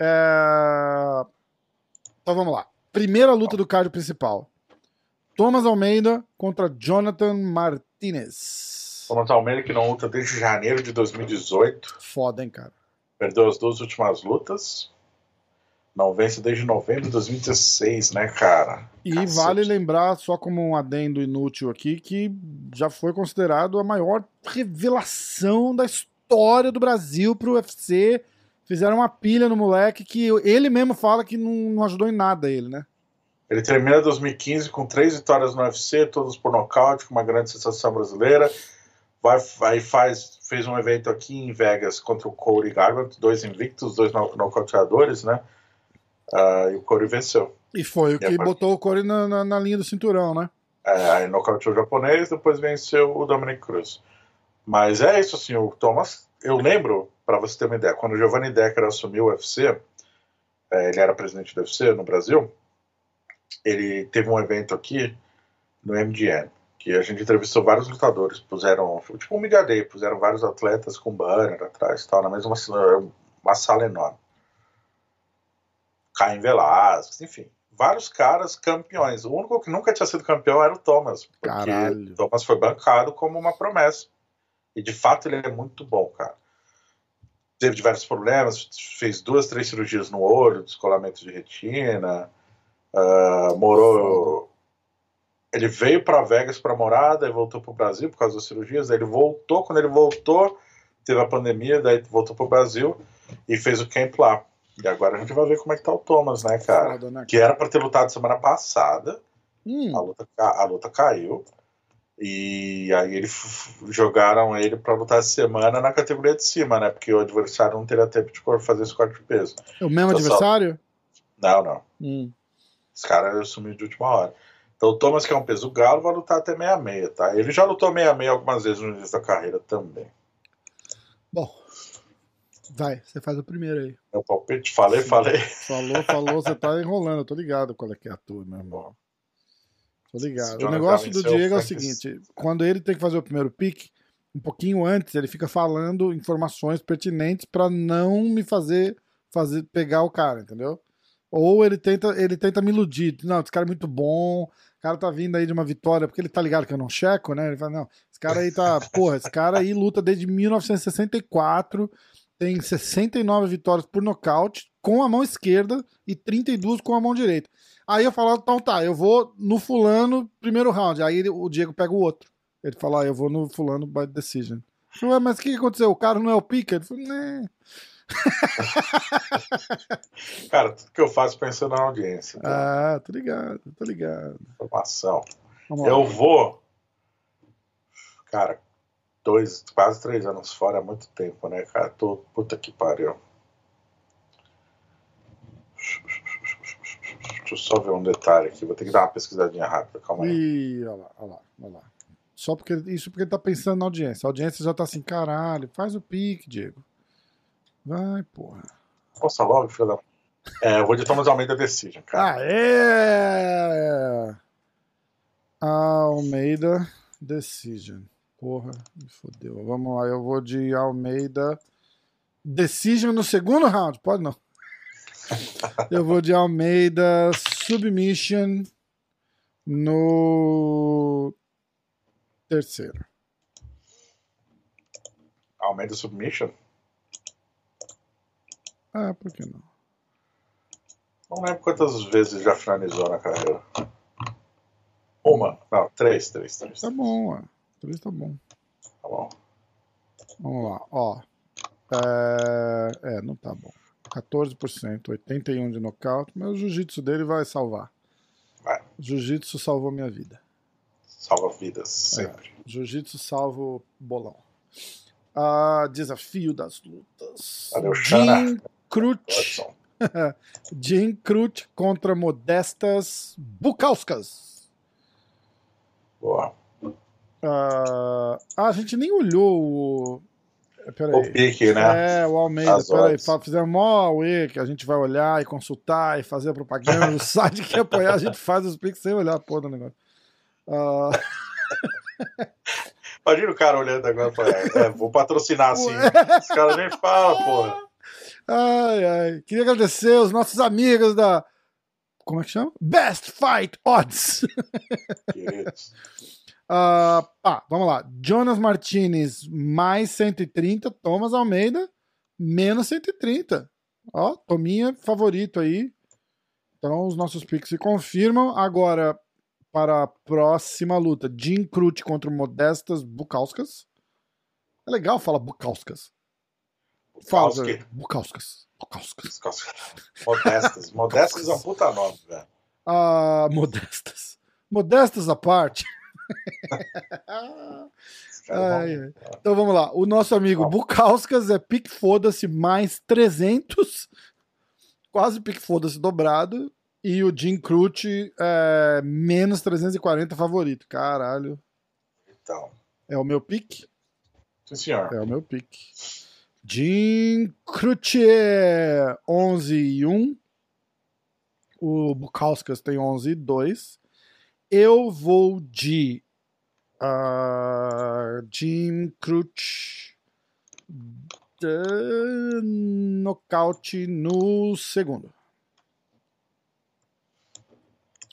É... Então vamos lá. Primeira luta do card principal. Thomas Almeida contra Jonathan Martinez. Thomas Almeida, que não luta desde janeiro de 2018, Foda, hein, cara. perdeu as duas últimas lutas. Não vence desde novembro de 2016, né, cara? E Cacete. vale lembrar, só como um adendo inútil aqui, que já foi considerado a maior revelação da história do Brasil pro UFC. Fizeram uma pilha no moleque que ele mesmo fala que não, não ajudou em nada ele, né? Ele termina 2015 com três vitórias no UFC, todas por nocaute, com uma grande sensação brasileira. Vai, vai faz, fez um evento aqui em Vegas contra o Corey Garbrandt, dois invictos, dois no- nocauteadores, né? Ah, e o Corey venceu. E foi o que botou o Corey na, na, na linha do cinturão, né? É, aí nocauteou o japonês, depois venceu o Dominic Cruz. Mas é isso, assim, o Thomas, eu lembro, para você ter uma ideia, quando o Giovanni Decker assumiu o UFC, é, ele era presidente do UFC no Brasil, ele teve um evento aqui no MGM, que a gente entrevistou vários lutadores, puseram, tipo um media day, puseram vários atletas com banner atrás tal, na mesma sala- uma sala enorme. Caim Velasquez, enfim, vários caras campeões. O único que nunca tinha sido campeão era o Thomas, porque Caralho. Thomas foi bancado como uma promessa. E de fato ele é muito bom, cara. Teve diversos problemas, fez duas, três cirurgias no olho, descolamento de retina, ah, morou. Ele veio para Vegas para morar, daí voltou para o Brasil por causa das cirurgias, daí ele voltou. Quando ele voltou, teve a pandemia, daí voltou para o Brasil e fez o camp lá. E agora a gente vai ver como é que tá o Thomas, né, cara? Né? Que era para ter lutado semana passada, Hum, a luta, ca- a luta caiu. E aí ele f- jogaram ele para lutar essa semana na categoria de cima, né? Porque o adversário não teria tempo de fazer esse corte de peso. o mesmo só- adversário? Não, não. Hum. Esse cara sumiu de última hora. Então o Thomas, que é um peso galo, vai lutar até 66, tá? Ele já lutou 66 algumas vezes no início da carreira também. Bom, vai, você faz o primeiro aí. Meu palpite, falei, falei. Falou, falou, você tá enrolando, eu tô ligado qual é que é a tua, meu irmão. Tô ligado. O Jonathan negócio do Diego é o seguinte: quando ele tem que fazer o primeiro pick, um pouquinho antes, ele fica falando informações pertinentes pra não me fazer, fazer pegar o cara, entendeu? Ou ele tenta, ele tenta me iludir. Não, esse cara é muito bom, o cara tá vindo aí de uma vitória, porque ele tá ligado que eu não checo, né? Ele fala, não, esse cara aí tá. Porra, esse cara aí luta desde 1964, tem 69 vitórias por nocaute, com a mão esquerda e 32 com a mão direita. Aí eu falo, então tá, eu vou no fulano primeiro round. Aí o Diego pega o outro. Ele fala, ah, eu vou no fulano by decision. Eu "Ué, mas o que que aconteceu? O cara não é o pica? Ele falou, né. Cara, tudo que eu faço pensando na audiência. tá? Ah, tô ligado, tô ligado. Informação. Eu vou. Cara, dois, quase três anos fora é muito tempo, né, cara? Tô. Puta que pariu. Deixa eu só ver um detalhe aqui. Vou ter que dar uma pesquisadinha rápida. Calma aí. Ih, olha lá, olha lá, olha lá. Só porque isso porque ele tá pensando na audiência. A audiência já tá assim, caralho, faz o pique, Diego. Vai, porra. Posta logo, filho da. É, eu vou de Thomas Almeida Decision, cara. Ah, é! Almeida Decision. Porra, me fodeu. Vamos lá, eu vou de Almeida Decision no segundo round. Pode não. Eu vou de Almeida Submission no terceiro. Almeida Submission? Ah, por que não? Não lembro quantas vezes já finalizou na carreira. Uma? Não, três, três, três. Tá bom, ó. Isso tá bom. Tá bom. Vamos lá, ó. É, é, não tá bom. 14%, 81 de nocaute, mas o jiu-jitsu dele vai salvar. Vai. Jiu-jitsu salvou minha vida. Salva vidas, sempre. Jiu-jitsu salva o bolão. Ah, desafio das lutas. Valeu. Jim Crut. Jim Crut contra Modestas Bukauskas. Boa. Ah, a gente nem olhou o. Peraí. O pique, né? É, o Almeida, As peraí, odds. fa- fizemos mó auê que a gente vai olhar e consultar e fazer a propaganda no site que apoiar, a gente faz os pics sem olhar a porra do negócio. Ah, Imagina o cara olhando agora pra é, vou patrocinar assim. Os caras nem falam, porra. ai, ai. Queria agradecer os nossos amigos da. Como é que chama? Best Fight Odds. Queridos. Ah, ah, vamos lá. Jonas Martinez mais 130, Thomas Almeida menos 130. Ó, Tominha favorito aí. Então os nossos picks se confirmam. Agora, para a próxima luta, Jim Crute contra Modestas Bukauskas. É legal falar Bukauskas. Velho. Bukauskas. Bukauskas. Modestas. Modestas é um puta nome, velho. Ah, modestas. Modestas à parte. Caras Ai, ai. Então vamos lá. O nosso amigo Ó. Bukauskas é pique foda-se mais 300. Quase pique foda-se dobrado. E o Jim Crute é menos 340 favorito. Caralho. Então, É o meu pique? sim, senhor. É o meu pique. Jim Crute 11 e 1. O Bukauskas tem 11 e 2. Eu vou de ah, Jim de nocaute no segundo.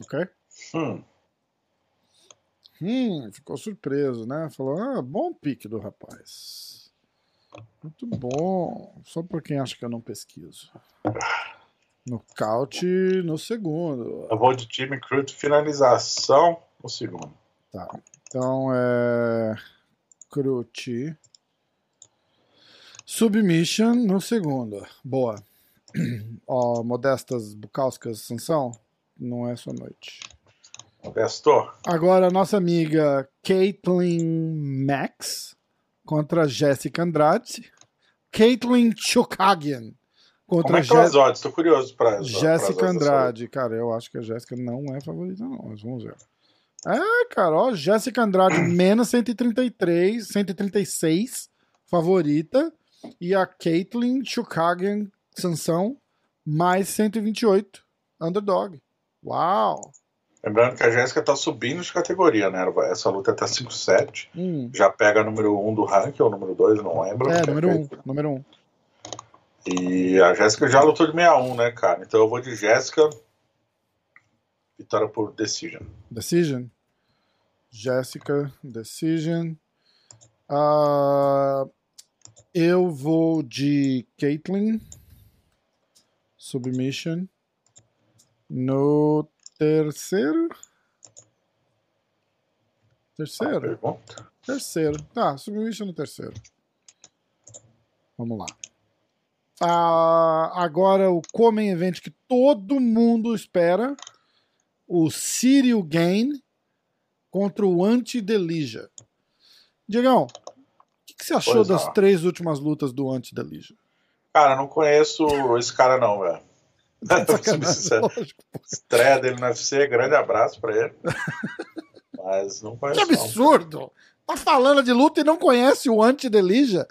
Ok? Hum, Hum, ficou surpreso, né? Falou, ah, bom pique do rapaz. Muito bom. Só por quem acha que eu não pesquiso. Nocaute no segundo. eu vou de time Crute finalização no segundo. Tá. Então é. Crute. Submission no segundo. Boa. Ó, modestas Bukauskas Sansão. Não é sua noite. Modesto? Agora, nossa amiga Caitlin Max contra Jessica Andrade. Caitlin Chukagian contra Como é que é odds? Tô curioso pra Jéssica Andrade. Cara, eu acho que a Jéssica não é favorita, não. Mas vamos ver. É, cara, ó, Jéssica Andrade menos 133, 136, favorita. E a Caitlyn Chukagian Sansão mais 128, underdog. Uau! Lembrando que a Jéssica tá subindo de categoria, né? Essa luta tá 5-7. Hum. Já pega número 1 um do ranking, ou número 2, não lembro. É, número 1. Um, número 1. Um. E a Jéssica já lutou de 61, né, cara? Então eu vou de Jéssica. Vitória por Decision. Decision? Jéssica, Decision. Uh, eu vou de Caitlyn. Submission. No terceiro? Terceiro? Terceiro. Tá, submission no terceiro. Vamos lá. Ah, agora o Comem Event que todo mundo espera. O Sirio Gain contra o Anti-Delija. Diegão, o que, que, você achou pois das não. três últimas lutas do Anti-Delija? Cara, não conheço esse cara não, velho. Estreia dele no UFC, grande abraço pra ele. Mas não conheço. Que absurdo! Não. Tá falando de luta e não conhece o Anti-Delija?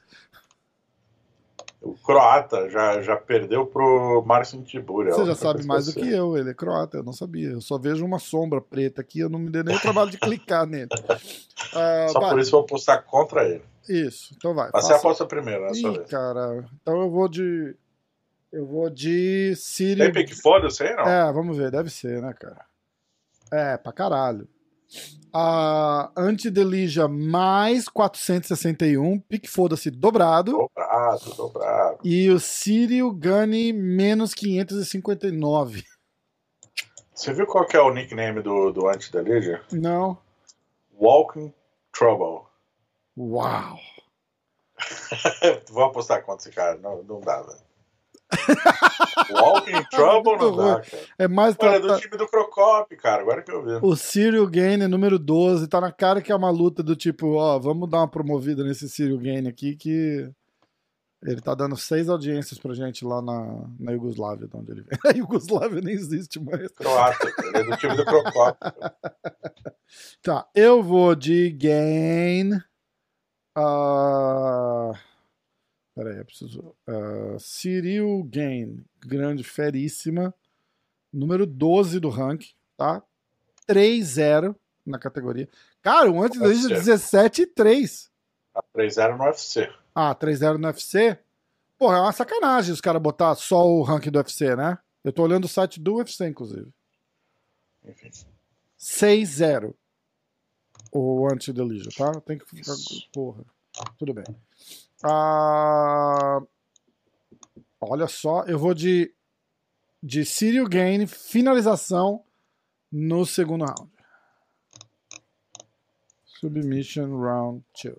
O croata já, já perdeu pro Marcin Tibur. Você já sabe mais do que eu, ele é croata, eu não sabia. Eu só vejo uma sombra preta aqui, eu não me dei nem o trabalho de clicar nele. Uh, só vai. por isso eu vou apostar contra ele. Isso, então vai. Mas você aposta primeiro, né? Ih, cara, então eu vou de. Eu vou de Sírio. Tem pique foda, sei não? É, vamos ver, deve ser, né, cara? É, pra caralho a Antidelija mais 461, pique foda-se dobrado. Dobrado, dobrado. E o Sirio Gani menos 559. Você viu qual que é o nickname do, do Antidelija? Não. Walking Trouble. Uau! Vou apostar contra esse cara, não, não dá, velho. Walking Trouble não dá, cara. É mais Olha, é do time do Crocop, cara. Agora que eu vi. O Cyril Gain é número 12. Tá na cara que é uma luta do tipo, ó, vamos dar uma promovida nesse Cyril Gain aqui que ele tá dando seis audiências pra gente lá na, na Iugoslávia, de onde ele vem. A Iugoslávia nem existe mais. Ele é do time do Crocop. tá, eu vou de Gain. Uh... Peraí, eu preciso. Uh, Cyril Gain, grande, feríssima. Número 12 do ranking, tá? 3-0 na categoria. Cara, o antes dele 17 e 3. 3-0 no UFC. Ah, 3-0 no UFC? Porra, é uma sacanagem os caras botar só o ranking do UFC, né? Eu tô olhando o site do UFC, inclusive. Enfim. 6-0 o anti-delígio, tá? Tem que ficar. Porra. Tudo bem. Ah, olha só, eu vou de, de Cyril Gain, finalização no segundo round. Submission round 2.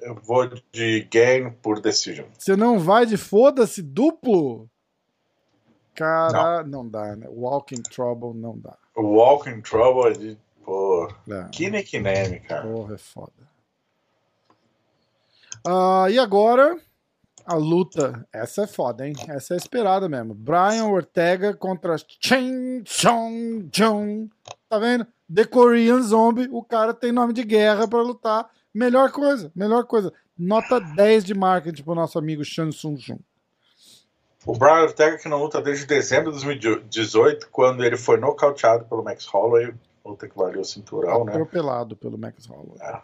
Eu vou de Gain por decision. Você não vai de foda-se duplo? Cara, não. não. dá, né? Walking Trouble não dá. Walking Trouble é de. Pô. É. Que nickname, cara. Porra, é foda. Uh, e agora, a luta. Essa é foda, hein? Essa é esperada mesmo. Brian Ortega contra Chen Chong Jung. Tá vendo? The Korean Zombie. O cara tem nome de guerra para lutar. Melhor coisa, melhor coisa. Nota 10 de marketing pro nosso amigo Shan Sung Jung. O Brian Ortega que não luta desde dezembro de 2018, quando ele foi nocauteado pelo Max Holloway, luta que valeu o cinturão, Atropelado né? Atropelado pelo Max Holloway. É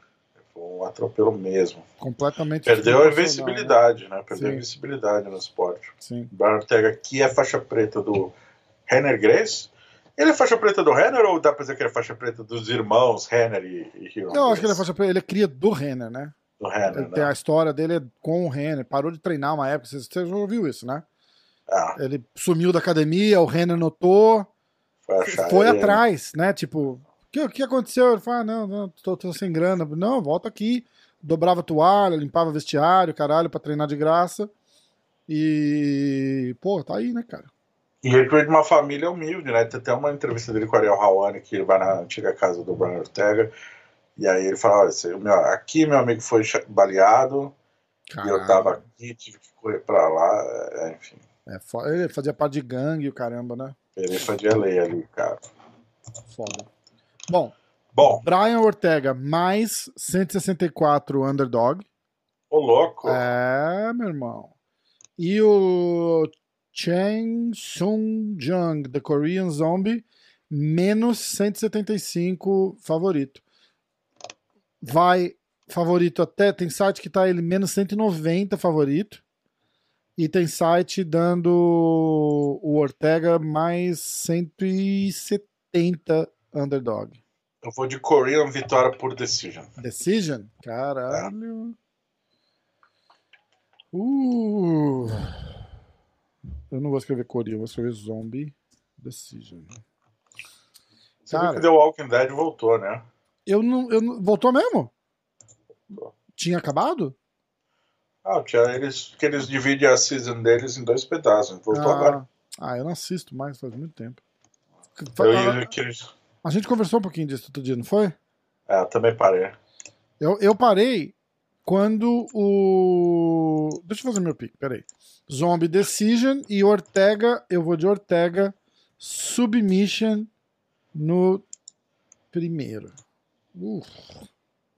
um atropelo mesmo. Completamente. Perdeu a invencibilidade, né? Perdeu Sim. a invencibilidade no esporte. Sim. Brian Ortega, que é faixa preta do Renner Grace. Ele é faixa preta do Renner ou dá pra dizer que ele é faixa preta dos irmãos Renner e, e? Não, acho que ele é faixa preta, ele é cria do Renner, né? Do Renner. Ele né? Tem a história dele é com o Renner, parou de treinar uma época, você, você já ouviu isso, né? Ah. Ele sumiu da academia, o Renner notou, foi, foi atrás, né? Tipo, que, que aconteceu? Ele falou: ah, não, não tô, tô sem grana. Não, volta aqui dobrava toalha, limpava vestiário, caralho, pra treinar de graça. E, pô, tá aí, né, cara? E ele veio de uma família humilde, né? Tem até uma entrevista dele com o Ariel Hawane, que ele vai na antiga casa do Brian Ortega. E aí ele fala: Olha, aqui meu amigo foi baleado, E eu tava aqui, tive que correr pra lá, é, enfim. É, ele fazia parte de gangue, o caramba, né? Ele fazia lei ali, cara. Foda. Bom, Bom, Brian Ortega mais 164 underdog. ô louco. É, meu irmão. E o Chang Sung Jung, The Korean Zombie, menos 175 favorito. Vai favorito até, tem site que tá ele menos 190 favorito. E tem site dando o Ortega mais 170 underdog. Eu vou de Korean vitória por decision. Decision? Caralho. Uh. Eu não vou escrever Korean, vou escrever Zombie Decision. Você viu Cara, que The Walking Dead voltou, né? eu não, eu não. Voltou mesmo? Tinha acabado? Ah, tinha eles, que eles dividem a season deles em dois pedaços. Voltou agora. ah, ah, eu não assisto mais faz muito tempo. Eu, A, ia- que eles- a gente conversou um pouquinho disso outro dia, não foi? é, eu também parei. Eu, eu parei quando o. Deixa eu fazer meu pick, peraí. Zombie Decision e Ortega. Eu vou de Ortega Submission no primeiro. No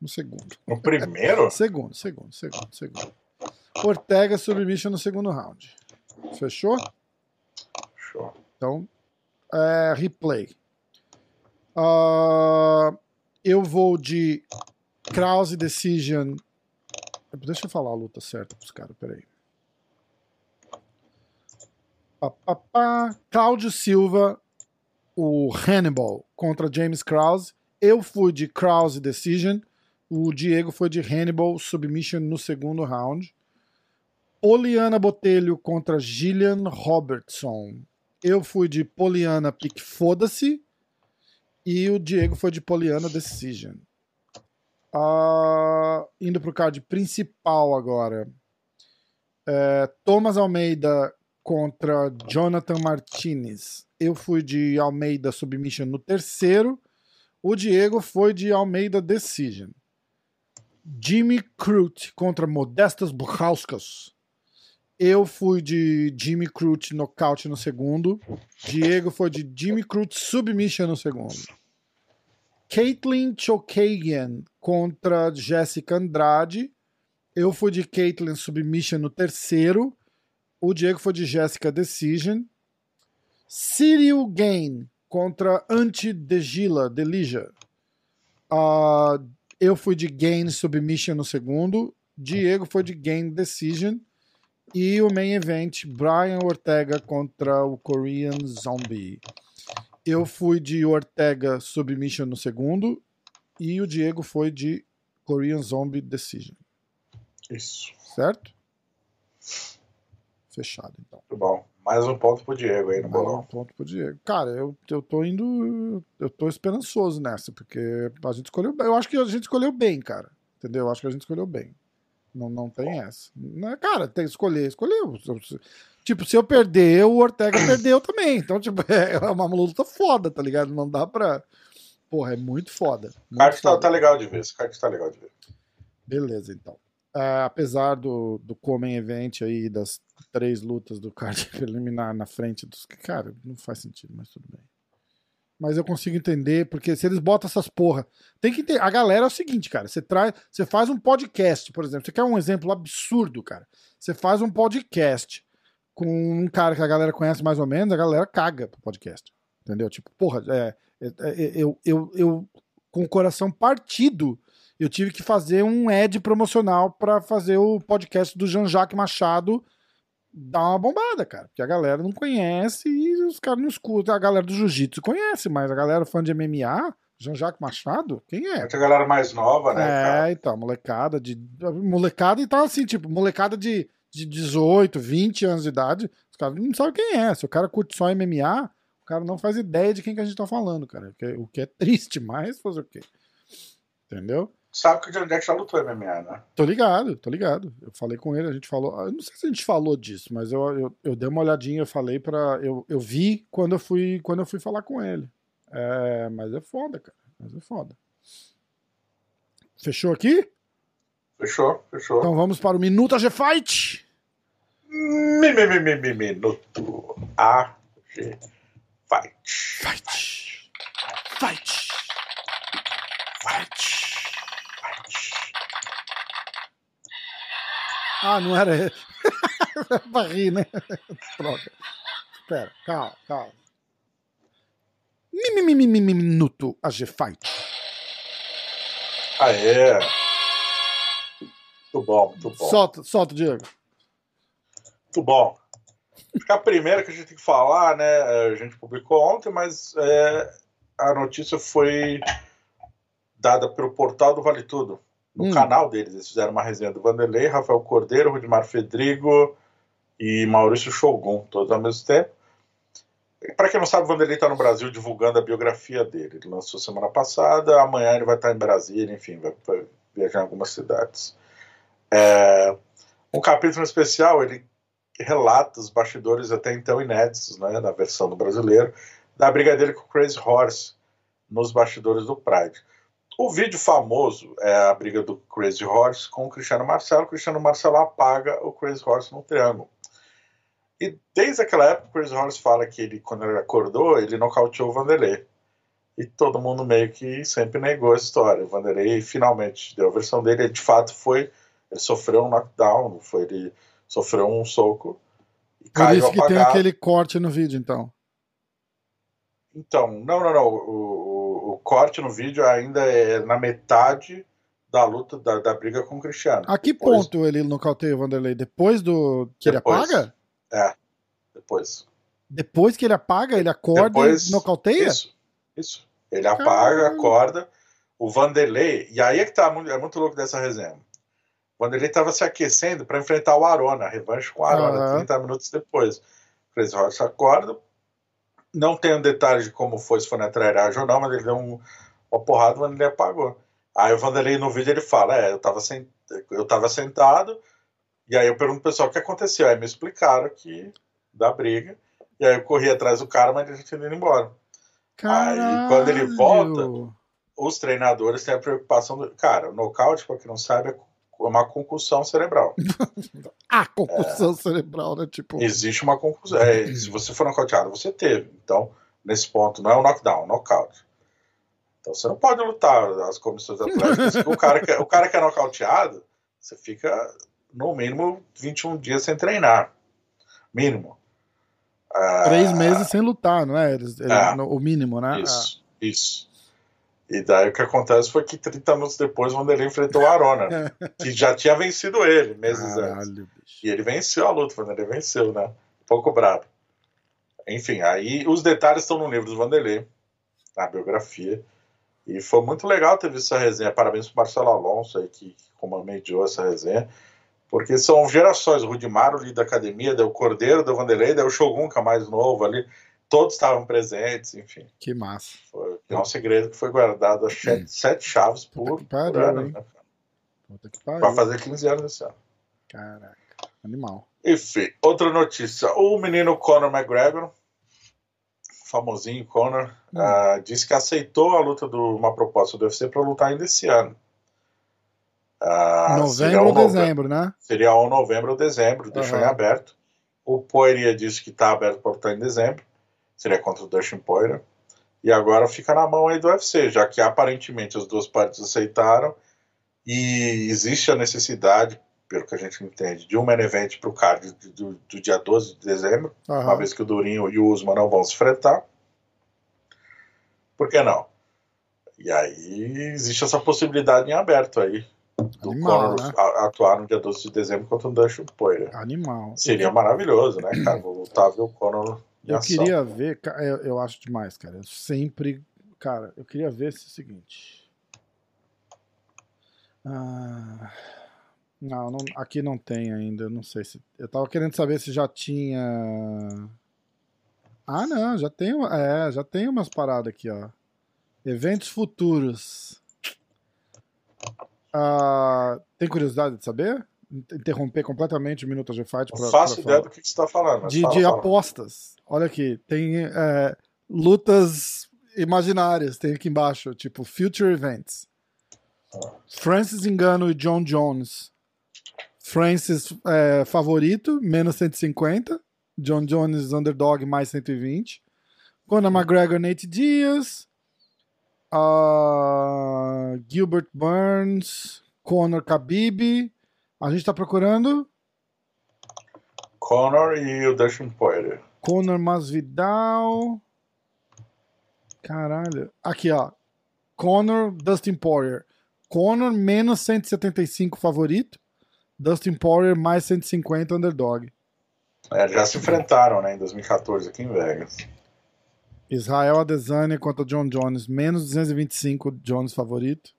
segundo. No primeiro? Segundo, segundo, segundo, segundo. Ortega Submission no segundo round. Fechou? Show. Então, é, replay. Ah, eu vou de Krause Decision. Deixa eu falar a luta certa pros caras, peraí. Pá. Cláudio Silva, o Hannibal contra James Krause. Eu fui de Krause Decision. O Diego foi de Hannibal Submission no segundo round. Poliana Botelho contra Gillian Robertson. Eu fui de Poliana Pique Foda-se. E o Diego foi de Poliana Decision. Ah, indo pro card principal agora. É, Thomas Almeida contra Jonathan Martinez. Eu fui de Almeida Submission no terceiro. O Diego foi de Almeida Decision. Jimmy Crute contra Modestas Buchauskas. Eu fui de Jimmy Crute nocaute no segundo. Diego foi de Jimmy Crute submission no segundo. Caitlyn Chokagian contra Jessica Andrade. Eu fui de Caitlyn submission no terceiro. O Diego foi de Jessica decision. Cyril Gain contra Anti Degila, Delija. Ah, eu fui de Gain submission no segundo. Diego foi de Gain decision. E o main event, Brian Ortega contra o Korean Zombie. Eu fui de Ortega Submission no segundo. E o Diego foi de Korean Zombie Decision. Isso. Certo? Fechado, então. Muito bom. Mais um ponto pro Diego aí no Mais um ponto pro Diego. Cara, eu, eu tô indo. Eu tô esperançoso nessa, porque a gente escolheu. Eu acho que a gente escolheu bem, cara. Entendeu? Eu acho que a gente escolheu bem. Não, não tem essa. É- Cara, tem que escolher, escolheu. Tipo, se eu perder, o Ortega perdeu também. Então, tipo, é uma luta foda, tá ligado? Não dá pra. Porra, é muito foda. O Muito card tá, foda. tá legal de ver. Esse card tá legal de ver. Beleza, então. Ah, apesar do, do Common Event aí, das três lutas do card preliminar na frente dos. Cara, não faz sentido, mas tudo bem. Mas eu consigo entender, porque se eles botam essas porra. Tem que ter. A galera é o seguinte, cara. Você traz. Você faz um podcast, por exemplo. Você quer um exemplo absurdo, cara? Você faz um podcast com um cara que a galera conhece mais ou menos, a galera caga pro podcast. Entendeu? Tipo, porra, é, é, é, eu, eu, eu, com o coração partido, eu tive que fazer um ad promocional para fazer o podcast do Jean-Jacques Machado dar uma bombada, cara. Porque a galera não conhece e os caras não escutam. A galera do jiu-jitsu conhece, mas a galera fã de MMA, Jean-Jacques Machado, quem é? Muita galera mais nova, né, É, cara? então, molecada de. Molecada e tá assim, tipo, molecada de, de 18, 20 anos de idade, os caras não sabem quem é. Se o cara curte só MMA, o cara não faz ideia de quem que a gente tá falando, cara. O que é, o que é triste, mas fazer o quê? Entendeu? Sabe que o John Jack já lutou MMA, né? Tô ligado, tô ligado. Eu falei com ele, a gente falou. Eu não sei se a gente falou disso, mas eu, eu, eu dei uma olhadinha, eu falei pra. Eu, eu vi quando eu fui quando eu fui falar com ele. É, mas é foda, cara. Mas é foda. Fechou aqui? Fechou, fechou. Então vamos para o Minuto AG Fight. Mi, mi, mi, mi, mi, minuto AG Fight. Fight. Fight. Fight. Ah, não era ele. pra rir, né? Droga. Espera, calma, calma. Mi, mi, mi, mi, mi, Minuto AG Fight. Aê. Muito bom, muito bom. Solta, solta, Diego. Muito bom. Acho que a primeira que a gente tem que falar, né? A gente publicou ontem, mas é, a notícia foi dada pelo portal do Vale Tudo. No Hum. canal deles, eles fizeram uma resenha do Vanderlei, Rafael Cordeiro, Rudimar Fedrigo e Maurício Shogun, todos ao mesmo tempo. Para quem não sabe, o Vanderlei está no Brasil divulgando a biografia dele. Ele lançou semana passada, amanhã ele vai estar em Brasília, enfim, vai, vai viajar em algumas cidades. É, um capítulo especial, ele relata os bastidores até então inéditos, né, na versão do brasileiro, da briga dele com o Crazy Horse nos bastidores do Pride. O vídeo famoso é a briga do Crazy Horse com o Cristiano Marcelo. O Cristiano Marcelo apaga o Crazy Horse no triângulo. E desde aquela época, o Crazy Horse fala que ele, quando ele acordou, ele nocauteou o Vanderlei. E todo mundo meio que sempre negou a história. O Vanderlei finalmente deu a versão dele. Ele, de fato, foi. Ele sofreu um knockdown, foi, ele sofreu um soco e Por isso que tem apagado. aquele corte no vídeo, então. Então, não, não, não. O corte no vídeo ainda é na metade da luta, da, da briga com o Cristiano. A que Depois- ponto ele nocauteia o Vanderlei? Depois do que Depois. ele apaga? É, depois. Depois que ele apaga, ele acorda Depois- e nocauteia? Isso, isso. Ele apaga, Caralho. acorda. O Vanderlei, e aí é que tá muito, é muito louco dessa resenha. O Vanderlei estava se aquecendo para enfrentar o Arona, revanche com o Arona, Aham. 30 minutos depois. O Horse acorda. Não tem um detalhe de como foi, se foi na trairagem ou não, mas ele deu um, uma porrada o Vanderlei apagou. Aí o Vanderlei no vídeo ele fala: É, eu tava, sen- eu tava sentado, e aí eu pergunto pro pessoal o que aconteceu. Aí me explicaram que da briga. E aí eu corri atrás do cara, mas ele já tinha ido embora. Caralho. quando ele volta, Os treinadores têm a preocupação do. Cara, o nocaute, pra quem não sabe, é uma concussão cerebral. Ah, concussão cerebral, né? Tipo, Existe uma concussão. É, se você for nocauteado, você teve. Então, nesse ponto, não é um knockdown, é um nocaute. Então você não pode lutar as comissões atléticas. o, cara que, o cara que é nocauteado, você fica no mínimo 21 dias sem treinar. Mínimo. Ah, três meses sem lutar, não é? Eles- ele- É. O mínimo, né? Isso, isso. E daí o que acontece foi que 30 minutos depois o Vanderlei enfrentou o Arona, que já tinha vencido ele meses antes. Caralho, bicho. E ele venceu a luta, o Vanderlei venceu, né? Um pouco brabo. Enfim, aí os detalhes estão no livro do Vanderlei, na biografia. E foi muito legal ter visto essa resenha. Parabéns pro Marcelo Alonso aí, que, que comandou essa resenha. Porque são gerações. O Rudimar, o líder da academia, daí o Cordeiro, daí o Vanderlei, daí o Shogun, que é mais novo ali. Todos estavam presentes, enfim. Que massa. Foi, é um segredo que foi guardado a sete, sete chaves por, Puta que pariu, por ano. Né? Vai fazer 15 anos esse ano. Caraca. Animal. Enfim, outra notícia. O menino Conor McGregor, famosinho Conor, Hum. ah, disse que aceitou a luta do uma proposta do UFC para lutar ainda esse ano. Ah, seria Novembro ou um nove- dezembro, né? Seria ou novembro ou dezembro, deixou em aberto. O Poirier disse que está aberto para lutar em dezembro, seria contra o Dustin Poirier. E agora fica na mão aí do UFC, já que aparentemente as duas partes aceitaram e existe a necessidade, pelo que a gente entende, de um main event para o card do, do, dia 12 de dezembro, uma Aham. vez que o Durinho e o Usman não vão se enfrentar. Por que não? E aí existe essa possibilidade em aberto aí do Animal, Conor né? atuar no dia 12 de dezembro contra o Dustin Poirier. Animal. Seria maravilhoso, né, cara? Vou voltar a ver o Conor Eu queria ver, ca- eu, acho demais, cara. Eu sempre. Cara, eu queria ver esse seguinte. Ah, não, não, aqui não tem ainda. eu Não sei se. Eu tava querendo saber se já tinha. Ah, não, já tem, é, já tem umas paradas aqui, ó. Eventos futuros. Ah, tem curiosidade de saber? Interromper completamente o Minuto G Fight Não pra- faço ideia falar. do que você está falando. De, fala, de fala. apostas. Olha aqui, tem é, lutas imaginárias, tem aqui embaixo, tipo Future Events. Francis Engano e John Jones. Francis é, favorito, menos 150. John Jones underdog, mais 120. Conor McGregor, Nate Diaz. Uh, Gilbert Burns. Conor Khabib. A gente tá procurando Conor e o Dustin Poirier. Conor Masvidal. Caralho. Aqui, ó. Conor, Dustin Poirier. Conor menos 175 favorito. Dustin Poirier mais 150 underdog. É, já se enfrentaram, né, em 2014 aqui em Vegas. Israel Adesanya contra John Jones, menos 225 Jones favorito.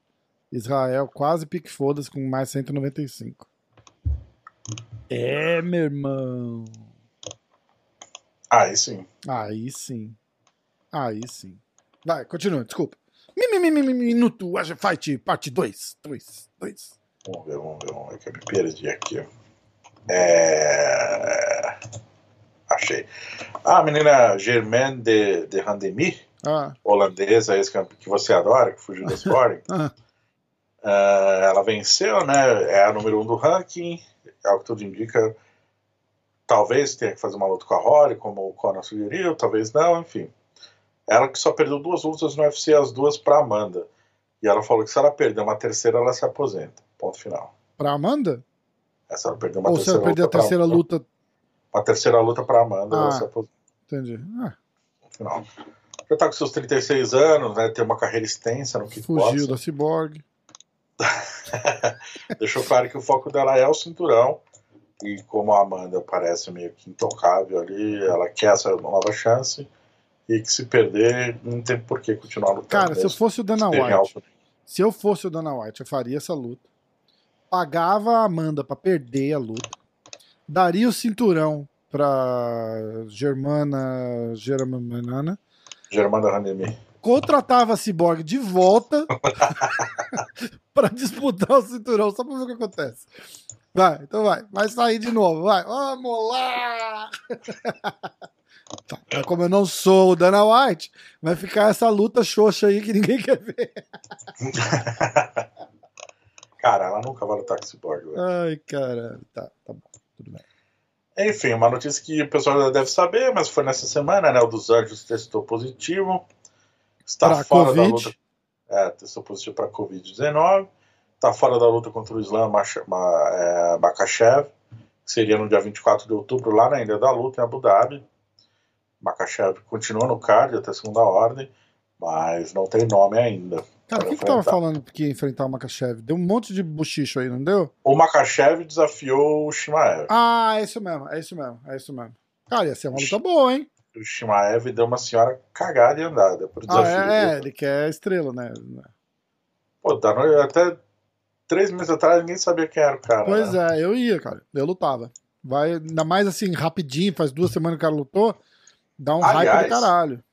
Israel quase pique foda com mais 195. É, meu irmão. Aí sim. Aí sim. Aí sim. Vai, continua, desculpa. Minuto Fight, parte 2. 2, 2. Vamos ver, vamos ver, vamos ver que eu me perdi aqui. É... Achei. Ah, a menina Germaine de, de Randemi, ah. holandesa, esse que você adora, que fugiu do Sporting. ah. uh, ela venceu, né? É a número 1 um do ranking é o que tudo indica. Talvez tenha que fazer uma luta com a Rory, como o Conor sugeriu, talvez não, enfim. Ela que só perdeu duas lutas no UFC, as duas para Amanda. E ela falou que se ela perder uma terceira, ela se aposenta. Ponto final. Para Amanda? Essa ela perdeu uma Ou terceira se ela perder a terceira luta. Uma terceira luta para Amanda, ah, ela se aposenta. Entendi. Ah. Final. Já tá com seus 36 anos, né? Tem uma carreira extensa no kickboxing. Fugiu da Cyborg. Deixou claro que o foco dela é o cinturão. E como a Amanda parece meio que intocável ali, ela quer essa nova chance. E que se perder, não tem por que continuar lutando. Cara, se eu fosse o Dana White, se eu fosse o Dana White, eu faria essa luta. Pagava a Amanda para perder a luta. Daria o cinturão pra Germana. Germana. Germana Ranemi contratava a Cyborg de volta para disputar o cinturão, só para ver o que acontece. Vai, então vai. Vai sair de novo, vai. Vamos lá! Tá, como eu não sou o Dana White, vai ficar essa luta xoxa aí que ninguém quer ver. cara, ela nunca vai lutar com esse. Ai, caralho. Tá, tá bom. Tudo bem. Enfim, uma notícia que o pessoal já deve saber, mas foi nessa semana, né? O dos Anjos testou positivo está pra fora COVID. da luta. É, testou positivo para Covid-19. Está fora da luta contra o Islam é, Makachev, que seria no dia 24 de outubro, lá na Ilha da Luta, em Abu Dhabi. Makachev continua no card até segunda ordem, mas não tem nome ainda. Cara, quem que tava falando que ia enfrentar o Makachev? Deu um monte de bochicho aí, não deu? O Makachev desafiou o Shimaev. Ah, é isso mesmo, é isso mesmo, é isso mesmo. Cara, ia ser uma luta boa, hein? O Shimaev deu uma senhora cagada e andada por desafio. Ah, é, é, ele quer estrela, né? Pô, tá no, até três meses atrás ninguém sabia quem era o cara. Pois né? é, eu ia, cara. Eu lutava. Vai, ainda mais assim, rapidinho, faz duas semanas que o cara lutou, dá um Aliás, hype do caralho.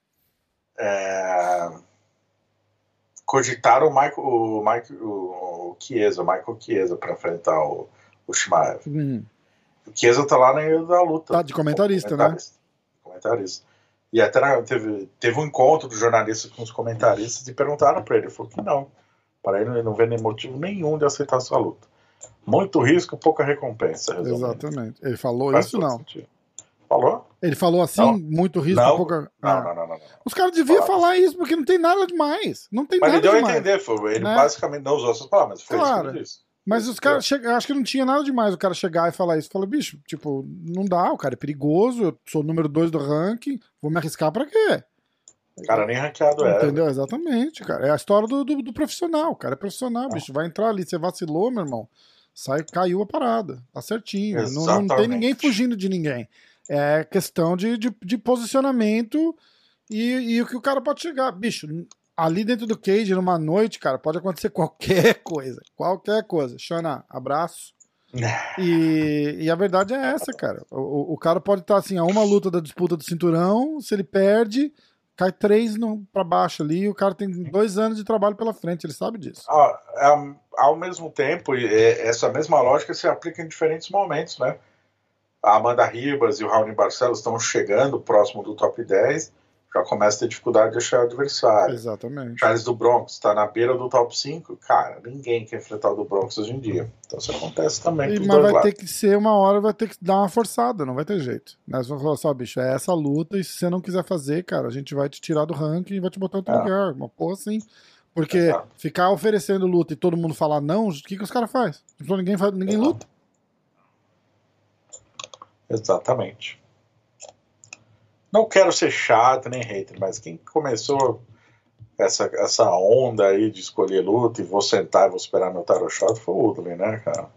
É... Cogitaram o Michael, o, Michael, o Chiesa, o Michael Chiesa pra enfrentar o, o Shimaev. Uhum. O Chiesa tá lá na da luta. Tá de comentarista, comentarista. né? Comentarista. E até teve, teve um encontro dos jornalistas com os comentaristas e perguntaram para ele. Ele falou que não. Para ele, ele não vê nem motivo nenhum de aceitar sua luta. Muito risco, pouca recompensa. Resumindo. Exatamente. Ele falou Faz isso, não? Sentido. Falou? Ele falou assim, não. muito risco, não. pouca. Não, ah. não, não, não, Os caras deviam falar isso, porque não tem nada demais. Não tem mas nada demais. Mas ele deu a entender, foi, ele né? basicamente não usou essas palavras, foi claro. isso que ele disse. Mas os caras, che... acho que não tinha nada demais o cara chegar e falar isso. Fala, bicho, tipo, não dá, o cara é perigoso, eu sou o número dois do ranking, vou me arriscar pra quê? O cara nem ranqueado é. Entendeu? Exatamente, cara. É a história do, do, do profissional. O cara é profissional, bicho. Vai entrar ali, você vacilou, meu irmão. Sai, caiu a parada. Tá certinho. Não, não, tem ninguém fugindo de ninguém. É questão de, de, de posicionamento e, e o que o cara pode chegar. Bicho, ali dentro do cage, numa noite, cara, pode acontecer qualquer coisa. Qualquer coisa. Xana, abraço. e, e, a verdade é essa, cara. O, o cara pode estar assim, a uma luta da disputa do cinturão, se ele perde, cai três no, pra baixo ali, e o cara tem dois anos de trabalho pela frente, ele sabe disso. Ah, ao mesmo tempo, essa mesma lógica se aplica em diferentes momentos, né? A Amanda Ribas e o Raoni Barcelos estão chegando próximo do top 10 já começa a ter dificuldade de achar adversário. Exatamente. Charles do Bronx está na beira do top 5. Cara, ninguém quer enfrentar o do Bronx hoje em dia. Então isso acontece também. E, mas vai lados. ter que ser uma hora, vai ter que dar uma forçada, não vai ter jeito. Nós vamos falar só, bicho, é essa luta, e se você não quiser fazer, cara, a gente vai te tirar do ranking e vai te botar em outro é. lugar. Uma porra assim. Porque Exato. ficar oferecendo luta e todo mundo falar não, o que, que os caras fazem? Ninguém, faz, ninguém luta. Exatamente. Não quero ser chato nem hater, mas quem começou essa, essa onda aí de escolher luta e vou sentar e vou esperar meu tarot shot foi o Woodley, né, cara?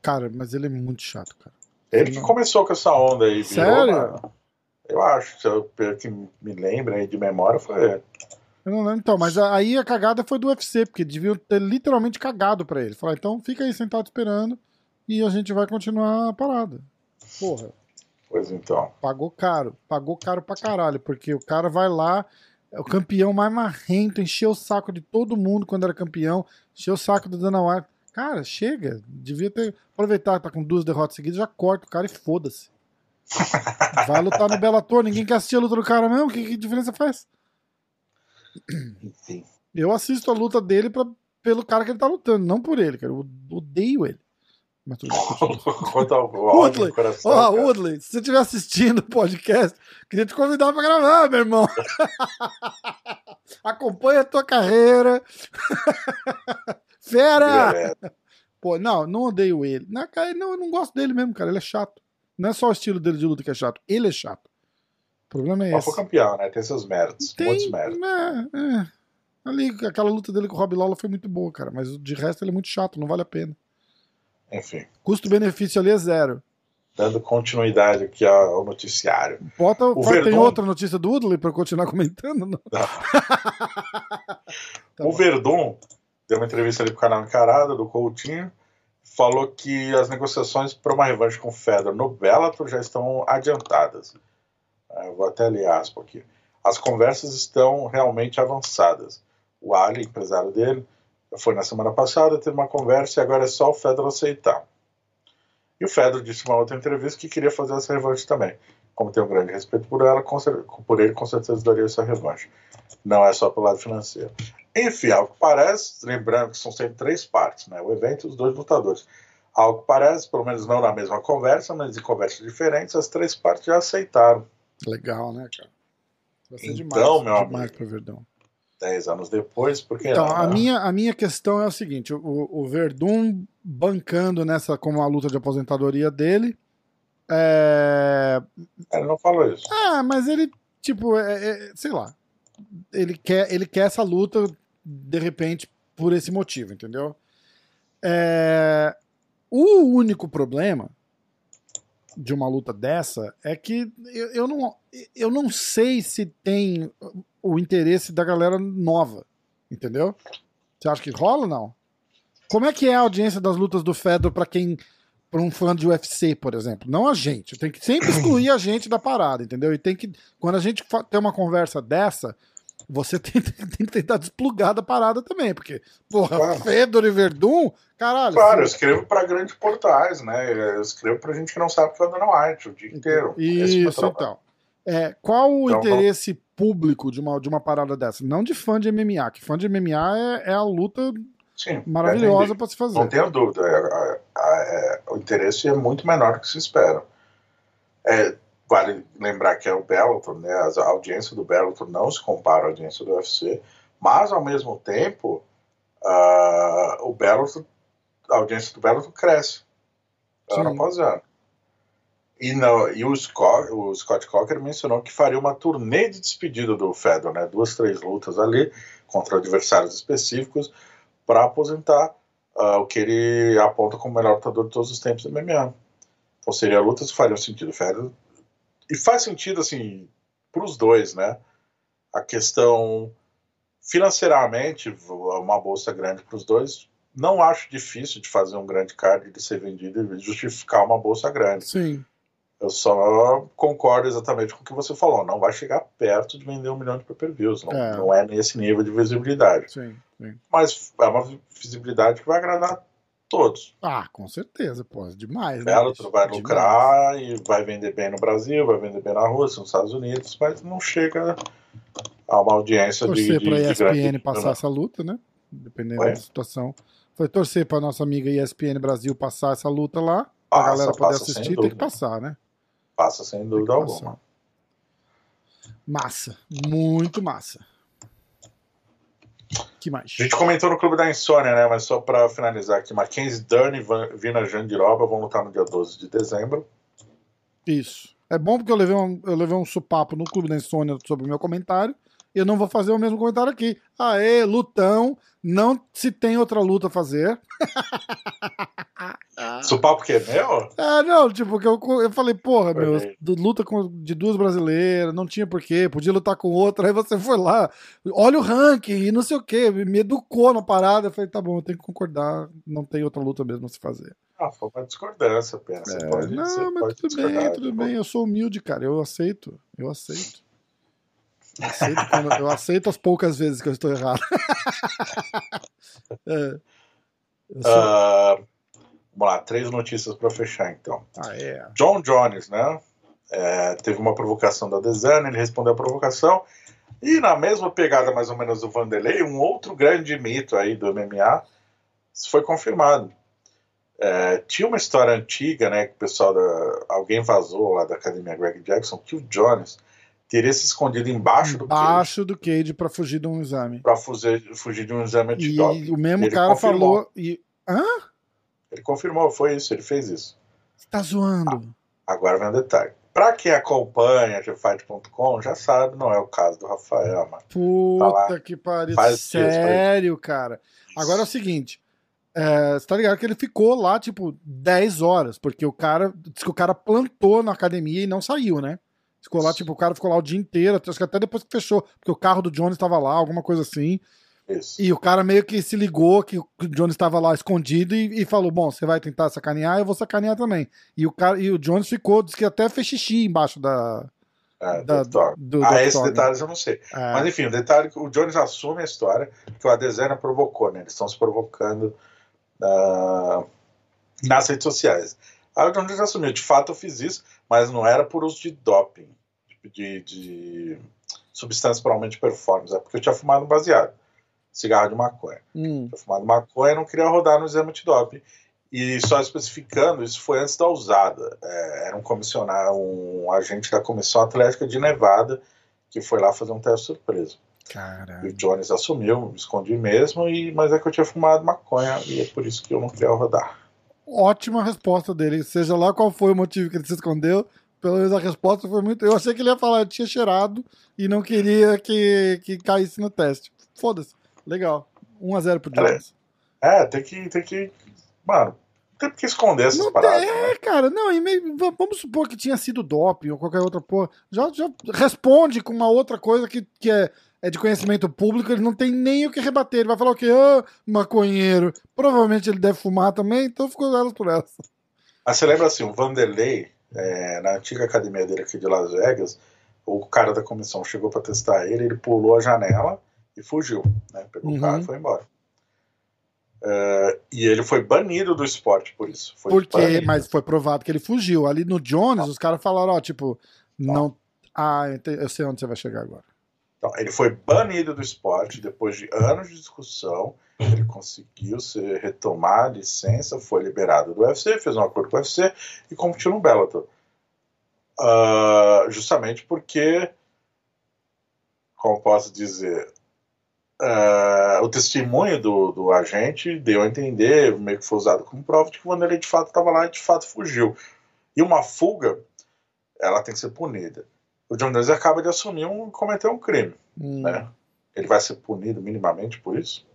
Cara, mas ele é muito chato, cara. Ele que começou com essa onda aí. Sério? Virou, eu acho, se eu, pelo que me lembra aí de memória, foi ele. Eu não lembro, então, mas aí a cagada foi do UFC, porque deviam ter literalmente cagado pra ele. Falar, então fica aí sentado esperando e a gente vai continuar a parada. Porra. Pois então. Pagou caro. Pagou caro pra caralho, porque o cara vai lá, é o campeão mais marrento, encheu o saco de todo mundo quando era campeão, encheu o saco do Dana White. Cara, chega. Devia ter. Aproveitar que tá com duas derrotas seguidas, já corta o cara e foda-se. Vai lutar no Bellator, ninguém quer assistir a luta do cara mesmo, que, que diferença faz? Enfim. Eu assisto a luta dele pra, pelo cara que ele tá lutando, não por ele, cara. Eu odeio ele. Mas tudo Woodley, oh, Woodley, se você estiver assistindo o podcast, queria te convidar pra gravar, meu irmão. Acompanha a tua carreira. Fera! Pô, não, não odeio ele. Não, cara, não, eu não gosto dele mesmo, cara. Ele é chato. Não é só o estilo dele de luta que é chato. Ele é chato. O problema é Mas esse. foi campeão, né? Tem seus méritos. Tem, muitos méritos. É, é. Ali, aquela luta dele com o Rob Lawler foi muito boa, cara. Mas de resto ele é muito chato, não vale a pena. Enfim. Custo-benefício ali é zero. Dando continuidade aqui ao noticiário. Bota, o Verdun... Tem outra notícia do Woodley para continuar comentando? Não. não. tá o Verdun deu uma entrevista ali pro canal Encarada, do Coutinho, falou que as negociações para uma revanche com o Fedor no Bellator já estão adiantadas. Eu vou até ler aspa aqui. As conversas estão realmente avançadas. O Ali, empresário dele, foi na semana passada, teve uma conversa e agora é só o Fedor aceitar. E o Fedor disse em uma outra entrevista que queria fazer essa revanche também. Como tem um grande respeito por ela, por ele com certeza daria essa revanche. Não é só pelo lado financeiro. Enfim, algo que parece, lembrando que são sempre três partes, né? O evento e os dois lutadores. Algo que parece, pelo menos não na mesma conversa, mas em conversas diferentes, as três partes já aceitaram. Legal, né, cara? Vai ser então, demais, meu demais amigo, Verdão. Dez anos depois, porque então, a, minha, a minha questão é o seguinte: o, o Verdun bancando nessa como a luta de aposentadoria dele. É... Ele não falou isso. Ah, mas ele, tipo, é, é, sei lá. Ele quer, ele quer essa luta, de repente, por esse motivo, entendeu? É... O único problema de uma luta dessa é que eu, eu, não, eu não sei se tem o interesse da galera nova, entendeu? Você acha que rola ou não? Como é que é a audiência das lutas do Fedor para quem para um fã de UFC, por exemplo? Não a gente, tem que sempre excluir a gente da parada, entendeu? E tem que quando a gente tem uma conversa dessa, você tem, tem, que tentar desplugar da parada também, porque, porra, claro. Fedor e Verdun, caralho. Claro, eu escrevo para grandes portais, né? Eu escrevo pra gente que não sabe Fedor não White o dia inteiro. Isso, então. É, qual o então, interesse vamos... público de uma, de uma parada dessa? Não de fã de MMA, que fã de MMA é, é a luta Sim, maravilhosa para se fazer. Não tenho dúvida. É, é, é, o interesse é muito menor do que se espera. É, Vale lembrar que é o Bellator, né? A audiência do Bellator não se compara à audiência do UFC, mas ao mesmo tempo uh, o Bellator, a audiência do Bellator cresce Sim. ano após ano. E, no, e o, Scott, o Scott Coker mencionou que faria uma turnê de despedida do Fedor, né? Duas, três lutas ali contra adversários específicos para aposentar uh, o que ele aponta como o melhor lutador de todos os tempos do MMA. Então seria lutas fariam sentido. Fedor e faz sentido, assim, para os dois, né? A questão financeiramente, uma bolsa grande para os dois, não acho difícil de fazer um grande card de ser vendido e justificar uma bolsa grande. Sim. Eu só concordo exatamente com o que você falou. Não vai chegar perto de vender um milhão de pay-per-views. Não, é. não é nesse nível de visibilidade. Sim, sim. Mas é uma visibilidade que vai agradar Todos. Ah, com certeza, pô, demais. Né, Bellator vai lucrar demais. e vai vender bem no Brasil, vai vender bem na Rússia, nos Estados Unidos, mas não chega a uma audiência torcer de, de, pra ESPN grande... passar essa luta, né? Dependendo da situação. Foi torcer pra nossa amiga ESPN Brasil passar essa luta lá, passa, pra galera poder assistir, tem que passar, né? Passa sem dúvida alguma. Massa, muito massa. Que mais? A gente comentou no Clube da Insônia, né? Mas só para finalizar aqui, Mackenzie Dern e Vina Jandiroba vão lutar no dia 12 de dezembro. Isso. É bom porque eu levei um, eu levei um supapo no Clube da Insônia sobre o meu comentário. Eu não vou fazer o mesmo comentário aqui. Aê, lutão. Não se tem outra luta a fazer. Supapo que é meu? É, não, tipo, que eu, eu falei, porra, meu, luta com, de duas brasileiras, não tinha porquê, podia lutar com outra, aí você foi lá, olha o ranking e não sei o que, me educou na parada, eu falei, tá bom, eu tenho que concordar, não tem outra luta mesmo a se fazer. Ah, foi uma discordância apenas. É, pode, não, mas tudo bem, tudo bem, eu sou humilde, cara, eu aceito, eu aceito. Eu aceito, quando, eu aceito as poucas vezes que eu estou errado. é. Sou... uh, vamos lá, três notícias para fechar então. Ah, é. John Jones, né? É, teve uma provocação da Desana, ele respondeu a provocação. E na mesma pegada, mais ou menos, do Vanderlei, um outro grande mito aí do MMA foi confirmado. É, tinha uma história antiga, né, que o pessoal da, alguém vazou lá da academia Greg Jackson, que o Jones teria se escondido embaixo do cage. Embaixo do cage para fugir de um exame. Para fugir, fugir de um exame de E o mesmo ele cara confirmou. falou. E... Hã? Ele confirmou, foi isso, ele fez isso. Você tá zoando. Ah, agora vem um detalhe. Pra quem acompanha GFight.com, já sabe, não é o caso do Rafael, mano. Puta tá que pariu. Sério, cara. Agora é o seguinte. É, você tá ligado que ele ficou lá, tipo, 10 horas, porque o cara. Diz que o cara plantou na academia e não saiu, né? Ficou lá, tipo, o cara ficou lá o dia inteiro, acho que até depois que fechou, porque o carro do Jones estava lá, alguma coisa assim. Isso. E o cara meio que se ligou que o Jones estava lá escondido e, e, falou: Bom, você vai tentar sacanear, eu vou sacanear também. E o, cara, e o Jones ficou, disse que até fez xixi embaixo da. É, da do, do, do, ah, esse detalhe eu não sei. É. Mas enfim, o detalhe que o Jones assume a história que o Adesanya provocou, né? Eles estão se provocando nas redes sociais. Aí o Jones assumiu, de fato eu fiz isso, mas não era por uso de doping de, de substância para aumento de performance, é porque eu tinha fumado baseado, cigarro de maconha. Hum. Tinha fumado maconha e não queria rodar no exame de doping. E só especificando, isso foi antes da usada. É, era um comissionário, um agente da Comissão Atlética de Nevada que foi lá fazer um teste surpresa. Caralho. E o Jones assumiu, me escondi mesmo, e, mas é que eu tinha fumado maconha e é por isso que eu não queria rodar. Ótima resposta dele, seja lá qual foi o motivo que ele se escondeu, pelo menos a resposta foi muito. Eu achei que ele ia falar, eu tinha cheirado e não queria que, que caísse no teste. Foda-se. Legal. 1x0 pro Jones. É, tem que. Tem que. Mano, tem que esconder essas não paradas. É, né? cara, não, e meio, vamos supor que tinha sido doping ou qualquer outra porra. Já, já responde com uma outra coisa que, que é, é de conhecimento público, ele não tem nem o que rebater. Ele vai falar o quê? Ah, maconheiro. Provavelmente ele deve fumar também, então ficou elas por essa. Mas você lembra assim, o Vanderlei, é, na antiga academia dele aqui de Las Vegas, o cara da comissão chegou para testar ele, ele pulou a janela e fugiu, né? Pegou uhum. o carro e foi embora. É, e ele foi banido do esporte por isso. Foi Porque, banido. mas foi provado que ele fugiu. Ali no Jones, não. os caras falaram, ó, tipo, não. não. Ah, eu sei onde você vai chegar agora. Então, ele foi banido do esporte depois de anos de discussão. Ele conseguiu se retomar a licença, foi liberado do UFC, fez um acordo com o UFC e continua no Bellator. Uh, justamente porque, como posso dizer, uh, o testemunho do, do, agente deu a entender, meio que foi usado como prova, de que quando ele de fato estava lá e de fato fugiu. E uma fuga, ela tem que ser punida o John Jones acaba de assumir um cometer um crime, hum. né? Ele vai ser punido minimamente por isso?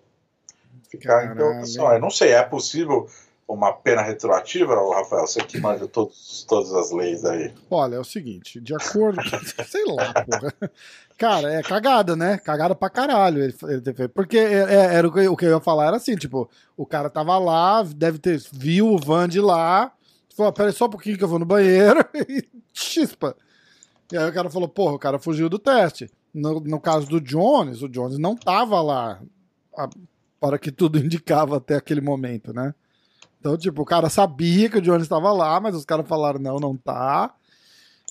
Ficar em interrogação. Eu não sei, é possível uma pena retroativa, Rafael? Você que manja todos, todas as leis aí. Olha, é o seguinte, de acordo. sei lá, porra. Cara, é cagada, né? Cagada pra caralho. Porque é, é, era o que, o que eu ia falar, era assim, tipo, o cara tava lá, deve ter. viu o van de lá, falou, peraí só um pouquinho que eu vou no banheiro e chispa. E aí o cara falou, porra, o cara fugiu do teste. No, no caso do Jones, o Jones não tava lá a, para que tudo indicava até aquele momento, né? Então, tipo, o cara sabia que o Jones estava lá, mas os caras falaram, não, não tá.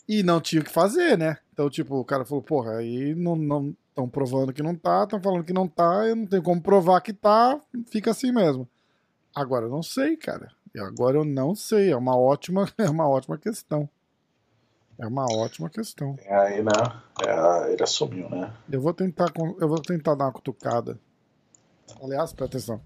E não tinha o que fazer, né? Então, tipo, o cara falou, porra, aí não estão provando que não tá, estão falando que não tá, eu não tenho como provar que tá, fica assim mesmo. Agora eu não sei, cara. Agora eu não sei. É uma ótima, é uma ótima questão. É uma ótima questão. E aí, né? É, ele assumiu, né? Eu vou tentar, eu vou tentar dar uma cutucada. Aliás, presta atenção.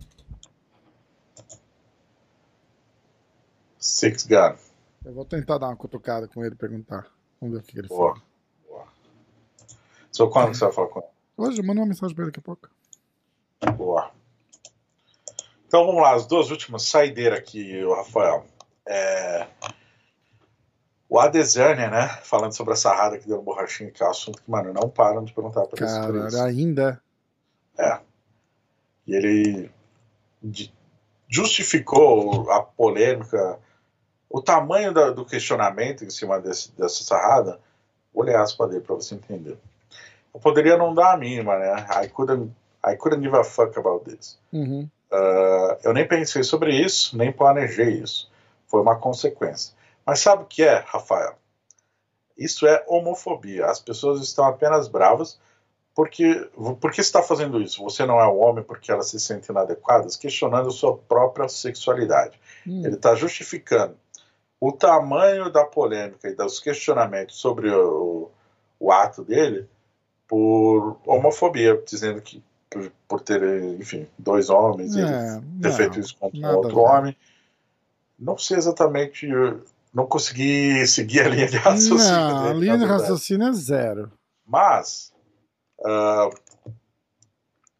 Six Gun. Eu vou tentar dar uma cutucada com ele e perguntar. Vamos ver o que ele Boa. fala. Boa. So, quando que você vai falar com ele? Hoje, manda uma mensagem pra ele daqui a pouco. Boa. Então vamos lá, as duas últimas saideiras aqui, o Rafael. É... O Adesanya, né? Falando sobre a sarrada que deu no borrachinho, que é um assunto que, mano, não param de perguntar pra Cara, esse ainda. É. E ele justificou a polêmica o tamanho da, do questionamento em cima desse, dessa sarrada, vou ler aspas dele para você entender. Eu poderia não dar a mínima, né? I couldn't, I couldn't give a fuck about this. Uhum. Uh, eu nem pensei sobre isso, nem planejei isso. Foi uma consequência. Mas sabe o que é, Rafael? Isso é homofobia. As pessoas estão apenas bravas porque por que está fazendo isso? Você não é um homem porque elas se sentem inadequadas, questionando sua própria sexualidade. Hum. Ele está justificando o tamanho da polêmica e dos questionamentos sobre o, o ato dele por homofobia, dizendo que por, por ter, enfim, dois homens, é, ele ter feito isso com outro homem. Não sei exatamente, não consegui seguir a linha de raciocínio. Não, dele, a linha de raciocínio é zero. Mas uh,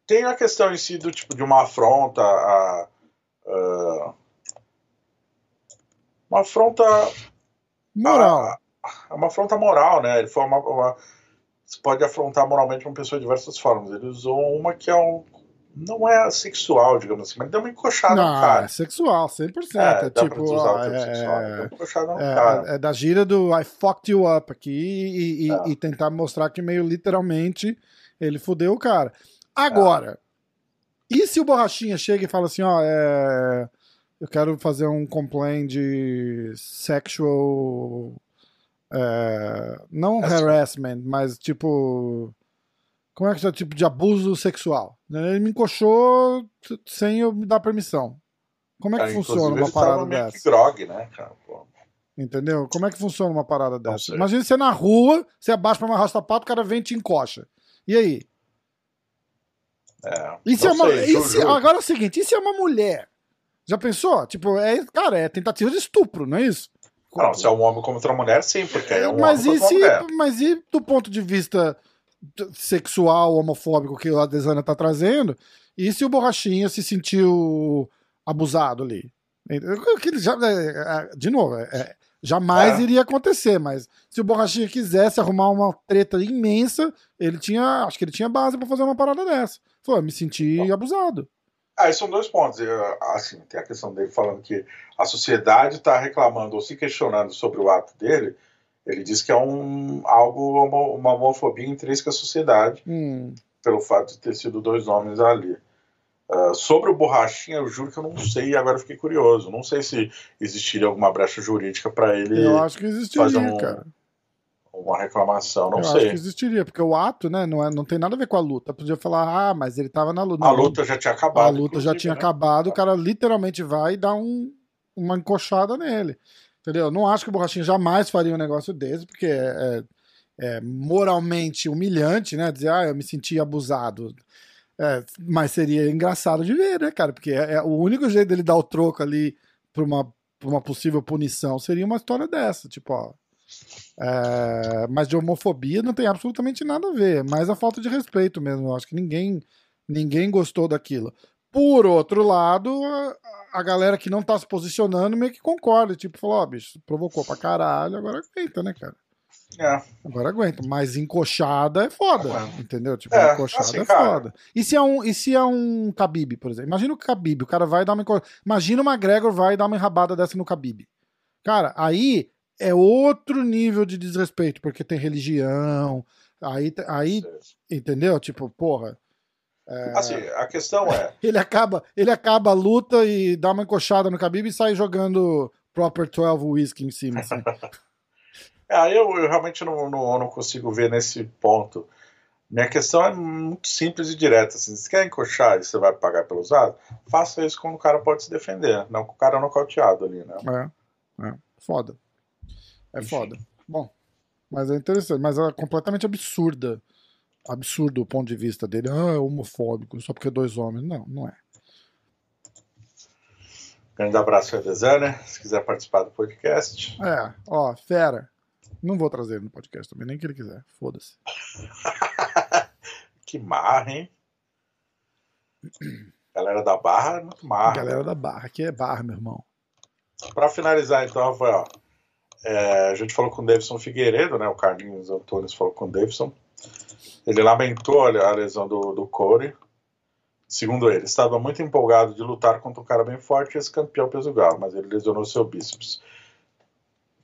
tem a questão em si do tipo de uma afronta a. Uh, uma afronta moral. A, uma afronta moral, né? Ele foi uma, uma, você pode afrontar moralmente uma pessoa de diversas formas. Ele usou uma que é um não é sexual, digamos assim, mas deu uma encoxada não, no cara. É sexual, 100%. É, é tipo, ó, é, sexual, é, é, é, da gira do I fucked you up aqui e, e, é. e, tentar mostrar que meio literalmente ele fudeu o cara. Agora, e se o Borrachinha chega e fala assim, ó, é, eu quero fazer um complaint de sexual. É, não harassment, mas tipo. Como é que é? Tipo de abuso sexual. Ele me encoxou sem eu me dar permissão. Como é que funciona uma parada dessa? Grog, né, cara? Entendeu? Como é que funciona uma parada dessa? Imagina você na rua, você abaixa pra uma rastapato, o cara vem e te encoxa. E aí? É, e se é uma, sei, se, agora é o seguinte, e se é uma mulher? Já pensou? Tipo, é, cara, é tentativa de estupro, não é isso? Não, se é um homem contra uma mulher, sim, porque é um mas homem e se, mulher. Mas e do ponto de vista sexual, homofóbico que o Adesanya tá trazendo? E se o Borrachinha se sentiu abusado ali? Já, é, é, de novo, é, jamais é. iria acontecer, mas se o Borrachinha quisesse arrumar uma treta imensa, ele tinha, acho que ele tinha base para fazer uma parada dessa. Foi, me senti abusado. Ah, são dois pontos. Assim, tem a questão dele falando que a sociedade está reclamando ou se questionando sobre o ato dele. Ele diz que é um, algo, uma, homofobia intrínseca à sociedade, hum. pelo fato de ter sido dois homens ali. Uh, sobre o Borrachinha, eu juro que eu não sei, agora fiquei curioso. Não sei se existiria alguma brecha jurídica para ele. Eu acho que existiria, um, cara uma reclamação, não eu sei. Acho que existiria, porque o ato, né, não, é, não tem nada a ver com a luta. Podia falar, ah, mas ele tava na luta. A luta já tinha acabado. A luta já tinha né? acabado, o cara literalmente vai e dá um, uma encoxada nele. Entendeu? Não acho que o Borrachinho jamais faria um negócio desse, porque é, é, é moralmente humilhante, né? Dizer, ah, eu me senti abusado. É, mas seria engraçado de ver, né, cara? Porque é, é, o único jeito dele dar o troco ali pra uma, pra uma possível punição seria uma história dessa. Tipo, ó, é, mas de homofobia não tem absolutamente nada a ver, mas a falta de respeito mesmo. Eu acho que ninguém, ninguém gostou daquilo. Por outro lado, a, a galera que não tá se posicionando meio que concorda. Tipo, falou: Ó, oh, bicho, provocou pra caralho, agora aguenta, né, cara? É. Agora aguenta, mas encoxada é foda, entendeu? Tipo, é, encoxada assim, é foda. E se é um, e se é um Khabib, por exemplo? Imagina o Khabib, o cara vai dar uma Imagina o McGregor vai dar uma enrabada dessa no Khabib. Cara, aí é outro nível de desrespeito, porque tem religião, aí, aí entendeu? Tipo, porra. É... Assim, a questão é. ele, acaba, ele acaba a luta e dá uma encoxada no Khabib e sai jogando Proper 12 Whisky em cima. Assim. é, eu, eu realmente não, não, não consigo ver nesse ponto. Minha questão é muito simples e direta. Assim, se quer encoxar e você vai pagar pelo usado, faça isso quando o cara pode se defender, não com o cara nocauteado ali, né? É, é. foda. É Enfim. foda. Bom, mas é interessante, mas é completamente absurda. Absurdo o ponto de vista dele. Ah, é homofóbico, só porque é dois homens. Não, não é. Grande abraço a Designer, se quiser participar do podcast. É, ó, fera. Não vou trazer ele no podcast também, nem que ele quiser. Foda-se. que marra, hein? Galera da Barra é muito marra. Galera da Barra, aqui é Barra, meu irmão. Para finalizar, então, Rafael, é, a gente falou com o Davidson Figueiredo, né? O Carlinhos Antônio falou com o Davidson. Ele lamentou a lesão do, do Corey. Segundo ele, estava muito empolgado de lutar contra um cara bem forte esse campeão peso galo, mas ele lesionou seu bíceps.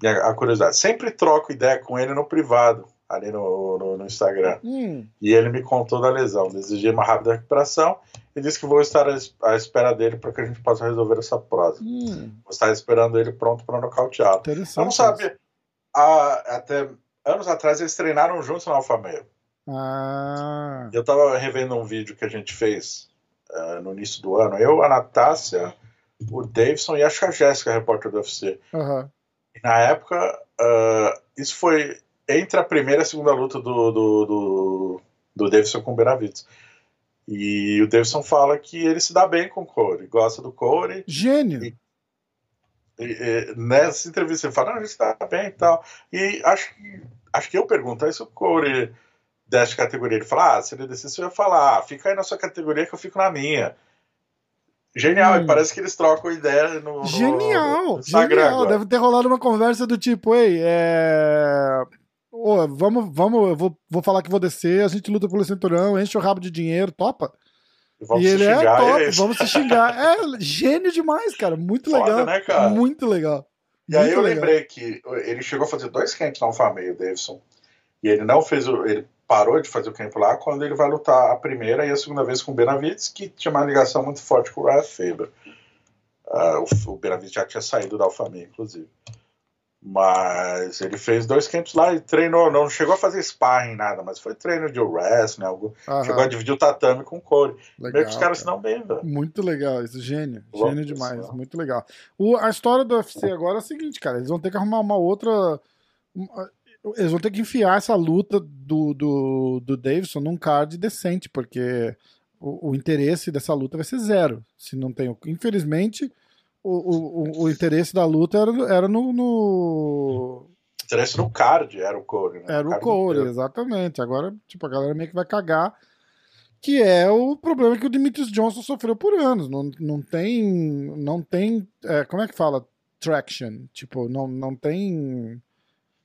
E a, a curiosidade, sempre troco ideia com ele no privado, ali no, no, no Instagram. Hum. E ele me contou da lesão. Desejei uma rápida recuperação e disse que vou estar à espera dele para que a gente possa resolver essa prosa. Hum. Vou estar esperando ele pronto para nocautear. Vamos saber. até anos atrás eles treinaram juntos no Alfa Meio. Ah. Eu estava revendo um vídeo que a gente fez uh, no início do ano. Eu, a Natácia, o Davidson e acho que a Jéssica, repórter do UFC. Uhum. na época, uh, isso foi entre a primeira e a segunda luta do, do, do, do Davidson com o Benavides. E o Davidson fala que ele se dá bem com o Corey, gosta do Corey. Gênio! E, nessa entrevista ele fala, não, a gente dá bem e tal. E acho que, acho que eu pergunto, aí se o Corey dessa categoria, ele fala, ah, se ele descer, você vai falar, ah, fica aí na sua categoria que eu fico na minha. Genial, hum. e parece que eles trocam ideia no, Genial, no, no genial. Deve ter rolado uma conversa do tipo, ei, é oh, vamos, vamos, eu vou, vou falar que vou descer, a gente luta pelo cinturão, enche o rabo de dinheiro, topa. E, ele é top, é vamos se xingar. É gênio demais, cara. Muito Foda, legal. Né, cara? Muito legal. E Muito aí eu legal. lembrei que ele chegou a fazer dois camps na Alfa Meio, Davidson. E ele não fez o. Ele parou de fazer o camp lá quando ele vai lutar a primeira e a segunda vez com o Benavides, que tinha uma ligação muito forte com o Ryan Faber. Uh, o, o Benavides já tinha saído da Alfa Meio, inclusive. Mas ele fez dois camps lá e treinou, não chegou a fazer sparring nada, mas foi treino de wrestling, algo. Aham. Chegou a dividir o tatame com o Corey. Meio que os caras se dão bem, velho. Muito legal, isso, gênio. gênio demais, muito legal. O, a história do UFC agora é a seguinte, cara, eles vão ter que arrumar uma outra. Uma, eles vão ter que enfiar essa luta do, do, do Davidson num card decente, porque o, o interesse dessa luta vai ser zero. Se não tem. Infelizmente o, o, o interesse da luta era, era no, no... interesse no card era o Corey, né? Era o, o Corey, exatamente. Agora, tipo, a galera meio que vai cagar. Que é o problema que o Demetrius Johnson sofreu por anos. Não, não tem. Não tem. É, como é que fala? Traction. Tipo, não, não tem.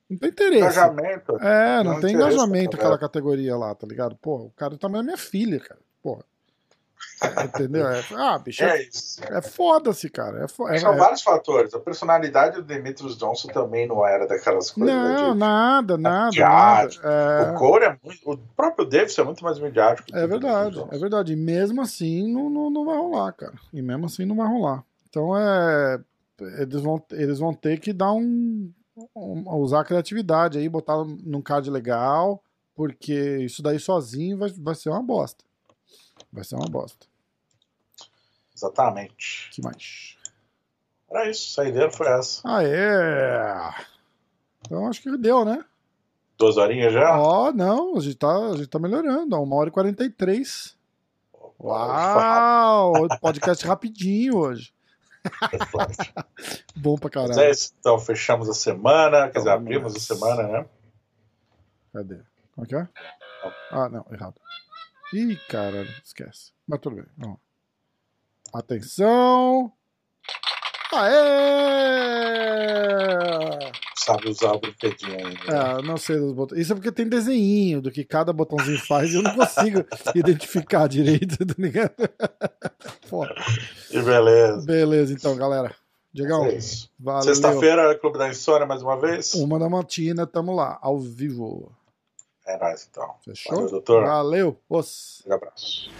Não tem interesse. Engajamento. É, não, não tem engajamento aquela categoria lá, tá ligado? Pô, o cara também é minha filha, cara. Porra. Entendeu? É, ah, bicho, é, é, é foda-se, cara. É São é, vários fatores. A personalidade do Demetrius Johnson também não era daquelas coisas. Não, de, nada, nada. nada. É... O Cole é muito. O próprio Davis é muito mais midiático. É verdade, é verdade. E mesmo assim não, não, não vai rolar, cara. E mesmo assim não vai rolar. Então é. Eles vão, eles vão ter que dar um, um. usar a criatividade aí, botar num card legal, porque isso daí sozinho vai, vai ser uma bosta. Vai ser uma bosta. Exatamente. que mais? Era isso, saideira foi essa. Ah, é. Então acho que deu, né? Duas horinhas já? Ó, oh, não, a gente tá, a gente tá melhorando, ó, uma hora e quarenta e três. Uau! Podcast rapidinho hoje. Bom pra caralho. Mas é isso, então fechamos a semana, quer dizer, abrimos a semana, né? Cadê? Como é que é? Ah, não, errado. Ih, caralho, esquece. Mas tudo bem, vamos lá. Atenção! Aê! Sabe usar o brinquedinho ainda. É, não sei dos botões. Isso é porque tem desenho do que cada botãozinho faz e eu não consigo identificar direito, tá ligado? Foda. Que beleza. Beleza, então, galera. Diegão, é Sexta-feira, Clube da Insônia, mais uma vez. Uma da matina, tamo lá, ao vivo. É nóis, então. Fechou? Valeu, doutor. Valeu. Os. Um abraço.